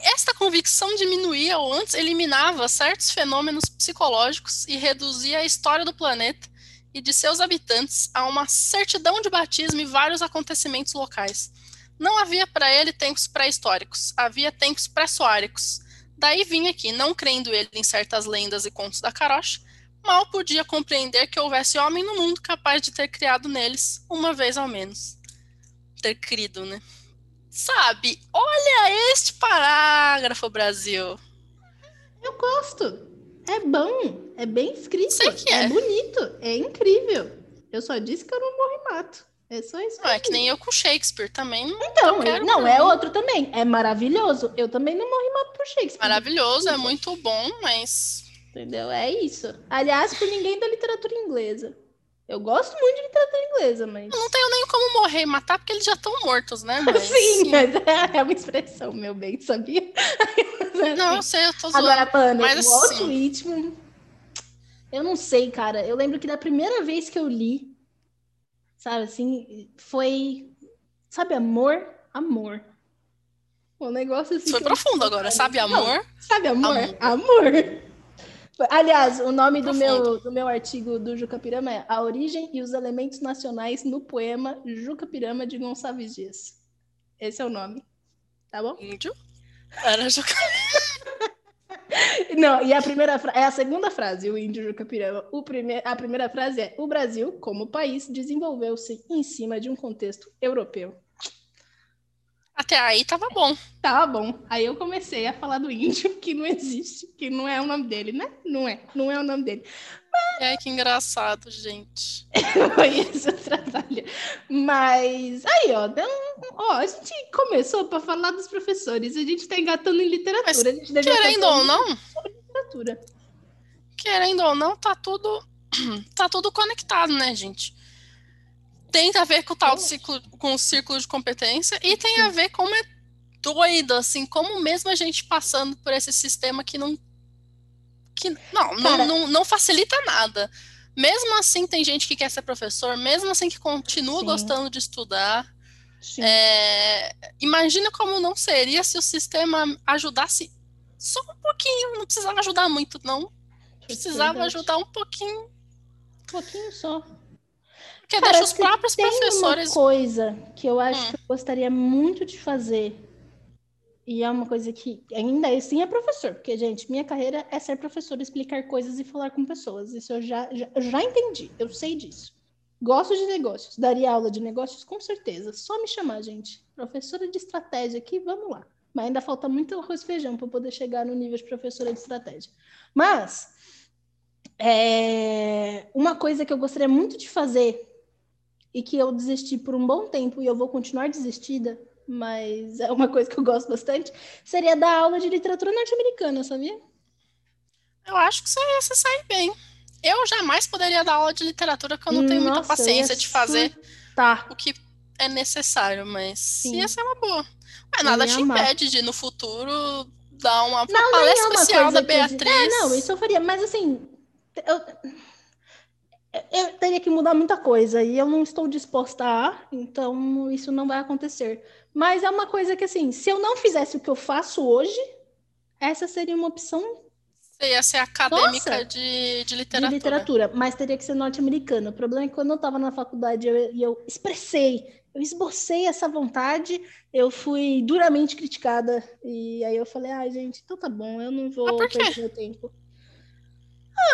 Esta convicção diminuía ou antes eliminava certos fenômenos psicológicos e reduzia a história do planeta e de seus habitantes a uma certidão de batismo e vários acontecimentos locais. Não havia para ele tempos pré-históricos, havia tempos pré-soáricos. Daí vinha que, não crendo ele em certas lendas e contos da carocha, mal podia compreender que houvesse homem no mundo capaz de ter criado neles, uma vez ao menos. Ter crido, né? Sabe? Olha este parágrafo, Brasil. Eu gosto. É bom. É bem escrito. É. é bonito. É incrível. Eu só disse que eu não morro e mato. É só isso. Não, é que nem eu com Shakespeare também. Não, então, não, não é outro também. É maravilhoso. Eu também não morro e mato por Shakespeare. Maravilhoso, é muito bom, mas. Entendeu? É isso. Aliás, por ninguém da literatura inglesa. Eu gosto muito de literatura inglesa, mas. Eu não tenho nem como morrer e matar, porque eles já estão mortos, né? Mas... *laughs* Sim, mas *laughs* é uma expressão, meu bem, sabia? *laughs* não, eu sei, eu tô zoando. Agora, Pana, mas, o assim... Walt Whitman. Eu não sei, cara. Eu lembro que da primeira vez que eu li, sabe assim, foi. Sabe, amor? Amor. Um negócio assim. Foi profundo agora, sabe amor? Não, sabe amor? Amor. amor. Aliás, o nome do meu, do meu artigo do Juca Pirama é A Origem e os Elementos Nacionais no Poema Juca Pirama de Gonçalves Dias. Esse é o nome. Tá bom? Índio? Era Juca Não, e a primeira é a segunda frase, o índio Juca Pirama. O prime... A primeira frase é: O Brasil, como país, desenvolveu-se em cima de um contexto europeu. Até aí tava bom. Tava bom. Aí eu comecei a falar do índio, *laughs* que não existe, que não é o nome dele, né? Não é, não é o nome dele. É, que engraçado, gente. *laughs* Esse trabalho. Mas aí, ó, então, ó, a gente começou para falar dos professores, a gente tá engatando em literatura. Mas, a gente querendo ou não, sobre literatura. Querendo ou não, tá tudo *clears throat* tá tudo conectado, né, gente? tem a ver com o tal ciclo, com o círculo de competência e tem a ver como é doido, assim, como mesmo a gente passando por esse sistema que não que não, não, não, não, facilita nada. Mesmo assim, tem gente que quer ser professor, mesmo assim que continua Sim. gostando de estudar. É, imagina como não seria se o sistema ajudasse só um pouquinho, não precisava ajudar muito, não. Precisava ajudar um pouquinho. Um pouquinho só. Porque Cara, deixa os próprios tem professores. Uma coisa que eu acho hum. que eu gostaria muito de fazer. E é uma coisa que ainda assim é professor, porque, gente, minha carreira é ser professor, explicar coisas e falar com pessoas. Isso eu já, já, já entendi, eu sei disso. Gosto de negócios, daria aula de negócios com certeza. Só me chamar, gente. Professora de estratégia aqui, vamos lá. Mas ainda falta muito arroz e feijão para poder chegar no nível de professora de estratégia. Mas é, uma coisa que eu gostaria muito de fazer e que eu desisti por um bom tempo e eu vou continuar desistida, mas é uma coisa que eu gosto bastante, seria dar aula de literatura norte-americana, sabia? Eu acho que você se sair bem. eu jamais poderia dar aula de literatura, porque eu não tenho Nossa, muita paciência eu ia de fazer Tá. o que é necessário, mas Sim. ia ser uma boa. Mas Eu nada te amar. impede de, no futuro, dar uma, Não, palestra é uma especial da eu- Beatriz. É, não, isso eu faria, mas assim, eu, eu teria que mudar muita coisa e eu não estou disposta a, então isso não vai acontecer. Mas é uma coisa que, assim, se eu não fizesse o que eu faço hoje, essa seria uma opção Você ia ser acadêmica Nossa! de, de de literatura. literatura, mas teria que ser norte-americana. O problema é que quando eu estava na faculdade eu- e eu, expressei, eu esbocei essa vontade, eu fui duramente criticada. E aí eu falei, ai, gente, então tá bom, eu não vou perder meu tempo.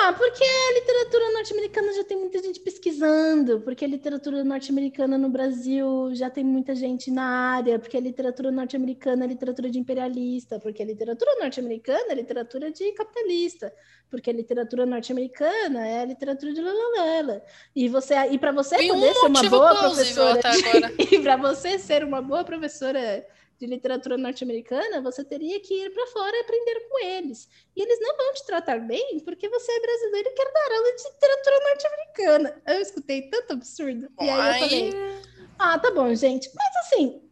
Ah, porque a literatura norte-americana já tem muita gente pesquisando, porque a literatura norte-americana no Brasil já tem muita gente na área, porque a literatura norte-americana é literatura de imperialista, porque a literatura norte-americana é literatura de capitalista, porque a literatura norte-americana é a literatura de lalalala. E você e para você Tem um poder ser uma boa professora até de- agora. *laughs* e para você ser uma boa professora de literatura norte-americana, você teria que ir para fora e aprender com eles. E eles não vão te tratar bem porque você é brasileiro e quer dar aula de literatura norte-americana. Eu escutei tanto absurdo. E aí eu falei, ah, tá bom, gente. Mas assim,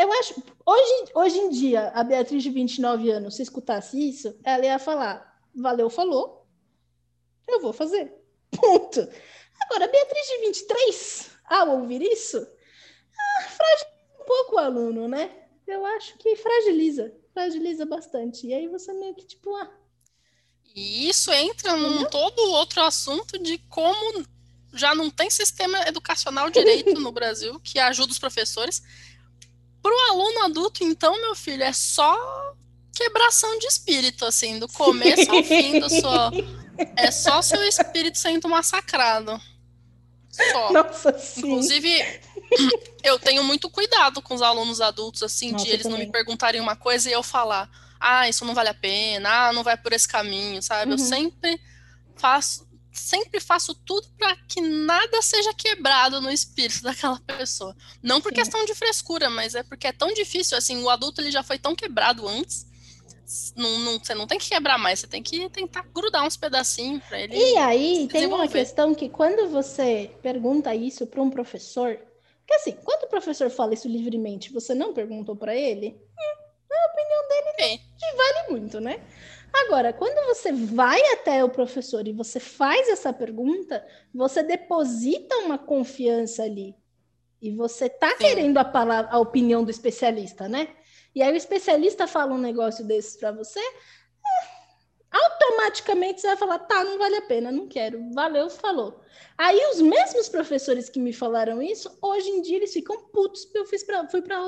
eu acho. Hoje, hoje em dia, a Beatriz de 29 anos, se escutasse isso, ela ia falar: valeu, falou, eu vou fazer. Ponto. Agora, a Beatriz de 23, ao ouvir isso, ah, fragiliza um pouco o aluno, né? Eu acho que fragiliza. Fragiliza bastante. E aí você meio que, tipo, ah, E isso entra num todo outro assunto de como já não tem sistema educacional direito no *laughs* Brasil que ajuda os professores. Para o aluno adulto, então, meu filho, é só quebração de espírito, assim, do começo ao *laughs* fim do sua. É só seu espírito sendo massacrado. Só. nossa, sim. Inclusive, eu tenho muito cuidado com os alunos adultos, assim, Nossa, de eu eles não me perguntarem uma coisa e eu falar, ah, isso não vale a pena, ah, não vai por esse caminho, sabe? Eu Uhum. sempre faço, sempre faço tudo para que nada seja quebrado no espírito *laughs* daquela pessoa. Não por Sim. questão de frescura, mas é porque é tão difícil, assim, o adulto ele já foi tão quebrado antes. Não, não- você não tem que quebrar mais, você tem que tentar grudar uns pedacinhos para ele. E aí, tem uma questão que quando você pergunta isso para um professor, que assim, quando o professor fala isso livremente, você não perguntou para ele, Ok. vale muito, né? Agora, quando você vai até o professor e você faz essa pergunta, você deposita uma confiança ali. E você tá querendo a, palavra, a opinião do especialista, né? E aí o especialista fala um negócio desses para você, é, automaticamente você vai falar, tá, não vale a pena, não quero, valeu, falou. Aí os mesmos professores que me falaram isso, hoje em dia eles ficam putos porque eu fiz pra, fui para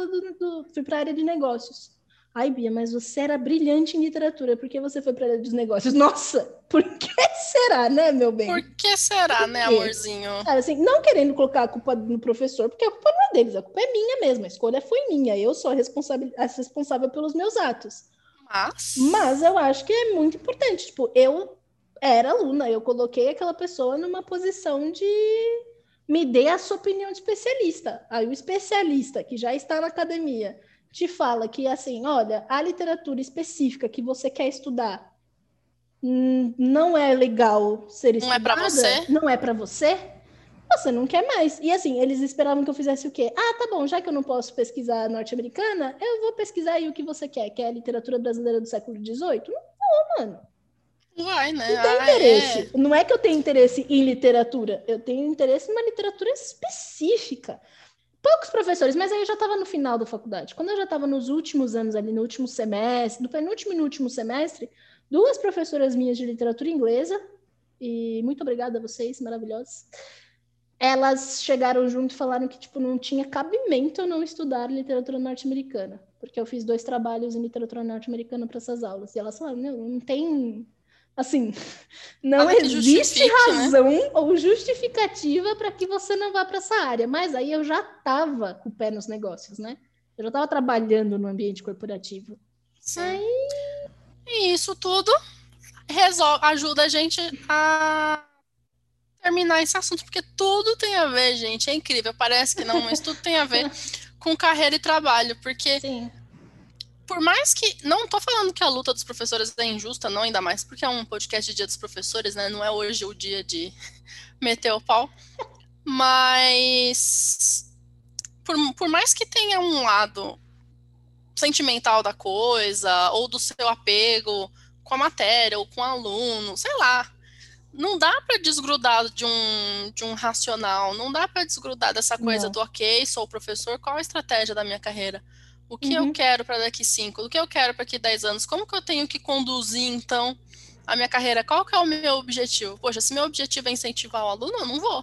para área de negócios. Ai, Bia, mas você era brilhante em literatura, por que você foi para área dos negócios? Nossa, por que será, né, meu bem? Por que será, né, quê? amorzinho? Cara, assim, não querendo colocar a culpa no professor, porque a culpa não é deles, a culpa é minha mesmo, a escolha foi minha, eu sou a responsável, a responsável pelos meus atos. Mas. Mas eu acho que é muito importante, tipo, eu era aluna, eu coloquei aquela pessoa numa posição de me dê a sua opinião de especialista. Aí o especialista que já está na academia te fala que assim, olha, a literatura específica que você quer estudar hum, não é legal ser Não é pra estudada, você? não é para você, você não quer mais. E assim, eles esperavam que eu fizesse o quê? Ah, tá bom, já que eu não posso pesquisar norte-americana, eu vou pesquisar aí o que você quer, que é a literatura brasileira do século XVIII? Não vou, mano. Vai, né? Não tem Ah, interesse. é. Não é que eu tenho interesse em literatura, eu tenho interesse numa literatura específica. Poucos professores, mas aí eu já estava no final da faculdade. Quando eu já estava nos últimos anos ali, no último semestre, no penúltimo e no último semestre, duas professoras minhas de literatura inglesa, e muito obrigada a vocês, maravilhosos, elas chegaram junto e falaram que tipo, não tinha cabimento eu não estudar literatura norte-americana, porque eu fiz dois trabalhos em literatura norte-americana para essas aulas. E elas falaram, não, não tem assim, *laughs* não Nada que existe né? razão ou justificativa para que você não vá para essa área. Mas aí eu já estava com o pé nos negócios, né? Eu já estava trabalhando no ambiente corporativo. Sim. E isso tudo resol- ajuda a gente a terminar esse assunto, porque tudo tem a ver, gente. É incrível. Parece que não, mas tudo tem a ver com carreira e trabalho. Porque Sim. por mais que. Não tô falando que a luta dos professores é injusta, não, ainda mais porque é um podcast de dia dos professores, né? Não é hoje o dia de *laughs* meter o pau. Mas. Por, por mais que tenha um lado sentimental da coisa, ou do seu apego com a matéria, ou com o aluno, sei lá. Não dá para desgrudar de um, de um racional, não dá para desgrudar dessa coisa não. do ok, sou professor, qual a estratégia da minha carreira? O que uhum. eu quero para daqui cinco? O que eu quero para daqui dez anos? Como que eu tenho que conduzir, então, a minha carreira? Qual que é o meu objetivo? Poxa, se meu objetivo é incentivar o aluno, eu não vou.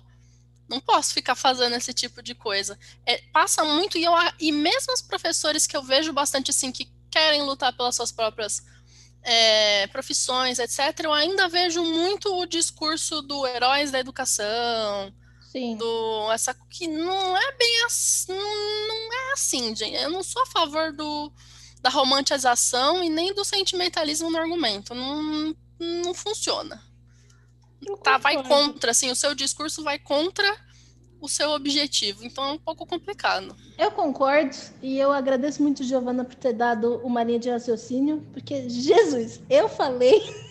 Não posso ficar fazendo esse tipo de coisa. É, passa muito, e, eu, e mesmo os professores que eu vejo bastante assim, que querem lutar pelas suas próprias é, profissões, etc., eu ainda vejo muito o discurso do heróis da educação, Sim. do essa que não é bem assim, não é assim, gente. Eu não sou a favor do da romantização e nem do sentimentalismo no argumento. Não, não funciona. Tá, vai contra, assim, o seu discurso vai contra o seu objetivo. Então é um pouco complicado. Eu concordo e eu agradeço muito, Giovana, por ter dado uma linha de raciocínio, porque, Jesus, eu falei. *laughs*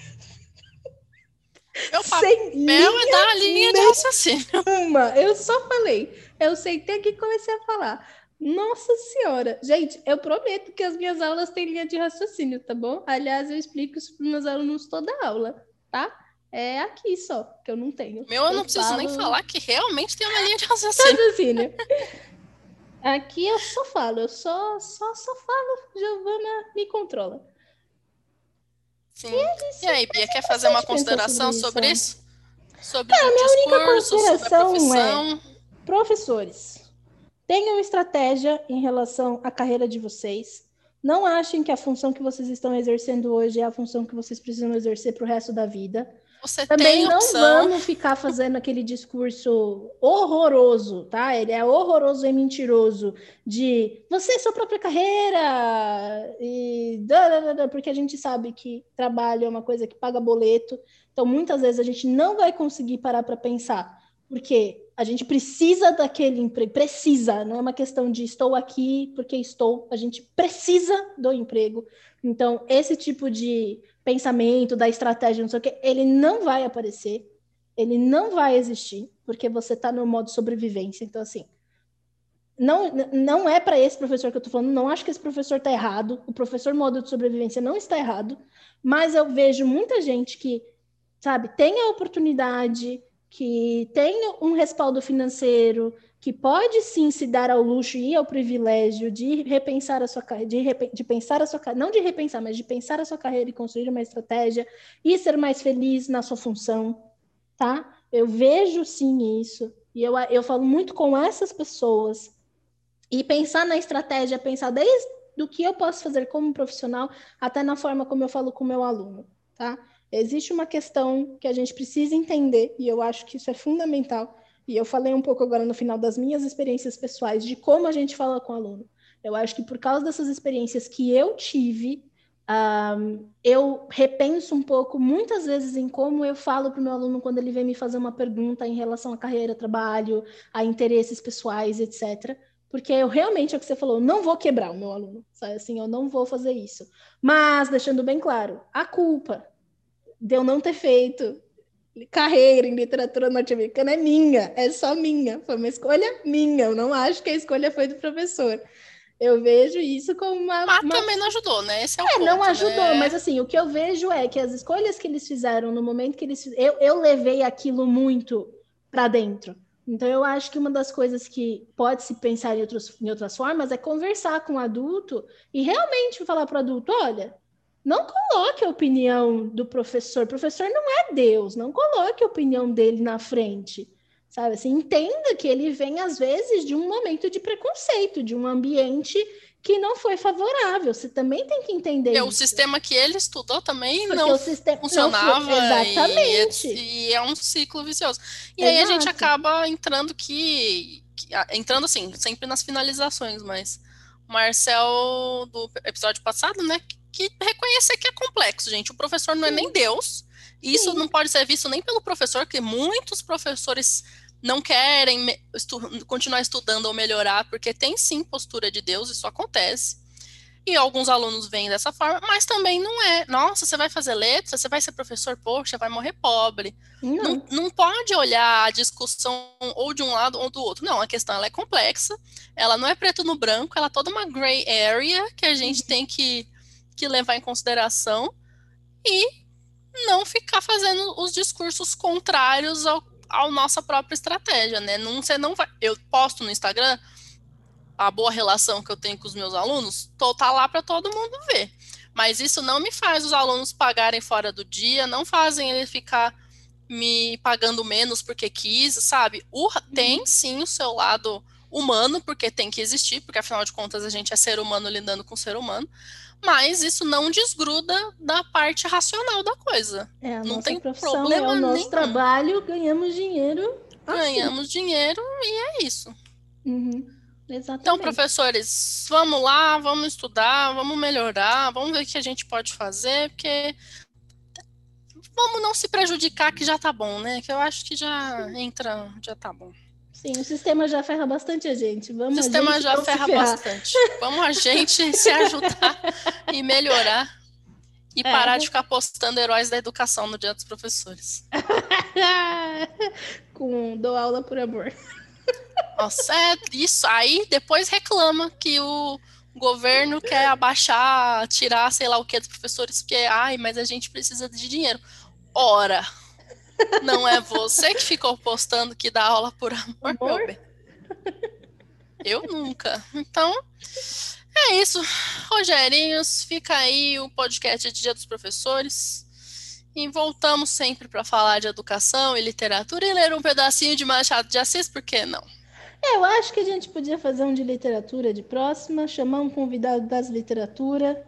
Meu papel é dar a linha de raciocínio. *laughs* Uma, eu só falei. Eu sentei aqui e comecei a falar. Nossa Senhora! Gente, eu prometo que as minhas aulas têm linha de raciocínio, tá bom? Aliás, eu explico isso para meus alunos toda aula, tá? É aqui só, que eu não tenho. Meu, eu, eu não preciso falo... nem falar que realmente tem uma linha de *laughs* raciocínio. raciocínio. aqui eu só falo, eu só, só, só falo, Giovana me controla. Sim. E, é e aí, Bia, quer fazer uma consideração sobre isso? Sobre, isso? sobre Cara, minha única consideração é professores. Tenham estratégia em relação à carreira de vocês. Não achem que a função que vocês estão exercendo hoje é a função que vocês precisam exercer para o resto da vida. Você Também não vamos ficar fazendo aquele discurso horroroso, tá? Ele é horroroso e mentiroso de você é sua própria carreira e porque a gente sabe que trabalho é uma coisa que paga boleto. Então muitas vezes a gente não vai conseguir parar para pensar, porque a gente precisa daquele emprego, precisa, não é uma questão de estou aqui porque estou, a gente precisa do emprego. Então, esse tipo de pensamento, da estratégia, não sei o que, ele não vai aparecer, ele não vai existir, porque você está no modo sobrevivência. Então, assim, não, não é para esse professor que eu estou falando, não acho que esse professor está errado, o professor modo de sobrevivência não está errado, mas eu vejo muita gente que, sabe, tem a oportunidade, que tem um respaldo financeiro, que pode sim se dar ao luxo e ao privilégio de repensar a sua carreira, de, de pensar a sua não de repensar, mas de pensar a sua carreira e construir uma estratégia e ser mais feliz na sua função, tá? Eu vejo sim isso e eu, eu falo muito com essas pessoas e pensar na estratégia, pensar desde do que eu posso fazer como profissional até na forma como eu falo com o meu aluno, tá? Existe uma questão que a gente precisa entender e eu acho que isso é fundamental e eu falei um pouco agora no final das minhas experiências pessoais de como a gente fala com o aluno. Eu acho que por causa dessas experiências que eu tive, um, eu repenso um pouco, muitas vezes, em como eu falo para o meu aluno quando ele vem me fazer uma pergunta em relação à carreira, trabalho, a interesses pessoais, etc. Porque eu realmente, é o que você falou, não vou quebrar o meu aluno, sabe? Assim, eu não vou fazer isso. Mas, deixando bem claro, a culpa de eu não ter feito, carreira em literatura norte-americana é minha, é só minha, foi uma escolha minha. Eu não acho que a escolha foi do professor. Eu vejo isso como uma. Mas uma... também não ajudou, né? Esse é o é, ponto, não ajudou, né? mas assim, o que eu vejo é que as escolhas que eles fizeram no momento que eles. Eu, eu levei aquilo muito para dentro. Então, eu acho que uma das coisas que pode se pensar em, outros, em outras formas é conversar com o adulto e realmente falar para o adulto: olha, não coloque a opinião do professor. O professor não é Deus, não coloque a opinião dele na frente. Sabe assim, entenda que ele vem às vezes de um momento de preconceito, de um ambiente que não foi favorável. Você também tem que entender. É, o sistema que ele estudou também Porque não funcionava. Não exatamente. E, e, é um ciclo vicioso. E Exato. aí a gente acaba entrando que, que. Entrando assim, sempre nas finalizações, mas. Marcel, do episódio passado, né? Que reconhecer que é complexo, gente. O professor não é nem Deus. E isso não pode ser visto nem pelo professor, que muitos professores não querem estu continuar estudando ou melhorar, porque tem sim postura de Deus, isso acontece. E alguns alunos veem dessa forma, mas também não é. Nossa, você vai fazer letras, você vai ser professor, poxa, vai morrer pobre. Não. não, não pode olhar a discussão ou de um lado ou do outro. Não, a questão ela é complexa, ela não é preto no branco, ela é toda uma gray area que a gente uhum. tem que, que levar em consideração e não ficar fazendo os discursos contrários ao, ao nossa própria estratégia, né? Não, você não vai. Eu posto no Instagram a boa relação que eu tenho com os meus alunos, tô, tá lá para todo mundo ver. Mas isso não me faz os alunos pagarem fora do dia, não fazem ele ficar me pagando menos porque quis, sabe? O, tem uhum. sim o seu lado humano, porque tem que existir, porque afinal de contas a gente é ser humano lidando com ser humano, mas isso não desgruda da parte racional da coisa. É, a não nossa tem profissão, problema é o nosso nenhum. trabalho, ganhamos dinheiro. Assim. Ganhamos dinheiro e é isso. Uhum. Exatamente. Então, professores, vamos lá, vamos estudar, vamos melhorar, vamos ver o que a gente pode fazer, porque vamos não se prejudicar que já tá bom, né? Que eu acho que já entra, já tá bom. Sim, o sistema já ferra bastante a gente. Vamos o sistema já ferra bastante. Vamos a gente *laughs* se ajudar e melhorar e é. parar de ficar postando heróis da educação no Dia dos Professores. *laughs* Com dou aula por amor. Nossa, é isso. Aí depois reclama que o governo quer abaixar, tirar, sei lá o que dos professores, porque, ai, mas a gente precisa de dinheiro. Ora, não é você que ficou postando que dá aula por amor, amor? meu bem. Eu nunca. Então, é isso. Rogerinhos, fica aí o podcast de Dia dos Professores. E voltamos sempre para falar de educação e literatura e ler um pedacinho de Machado de Assis, por que não? Eu acho que a gente podia fazer um de literatura de próxima, chamar um convidado das literatura.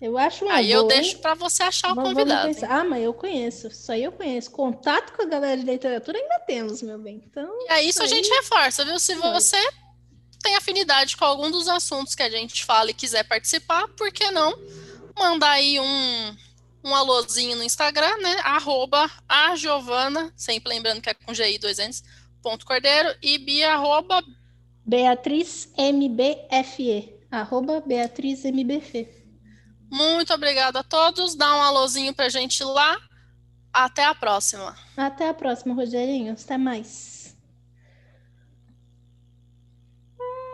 Eu acho uma Aí boa, eu deixo para você achar o convidado. Ah, mas eu conheço. Isso aí eu conheço. Contato com a galera de literatura ainda temos, meu bem. Então, e aí isso aí... a gente reforça, viu? Se você tem afinidade com algum dos assuntos que a gente fala e quiser participar, por que não mandar aí um, um alôzinho no Instagram, né? Arroba a Giovana, sempre lembrando que é com GI dois N's, ponto Cordeiro, e Bia, arroba... Beatriz MBFE, arroba Beatriz MBF. Muito obrigada a todos, dá um alôzinho pra gente lá. Até a próxima. Até a próxima, Rogerinho. Até mais.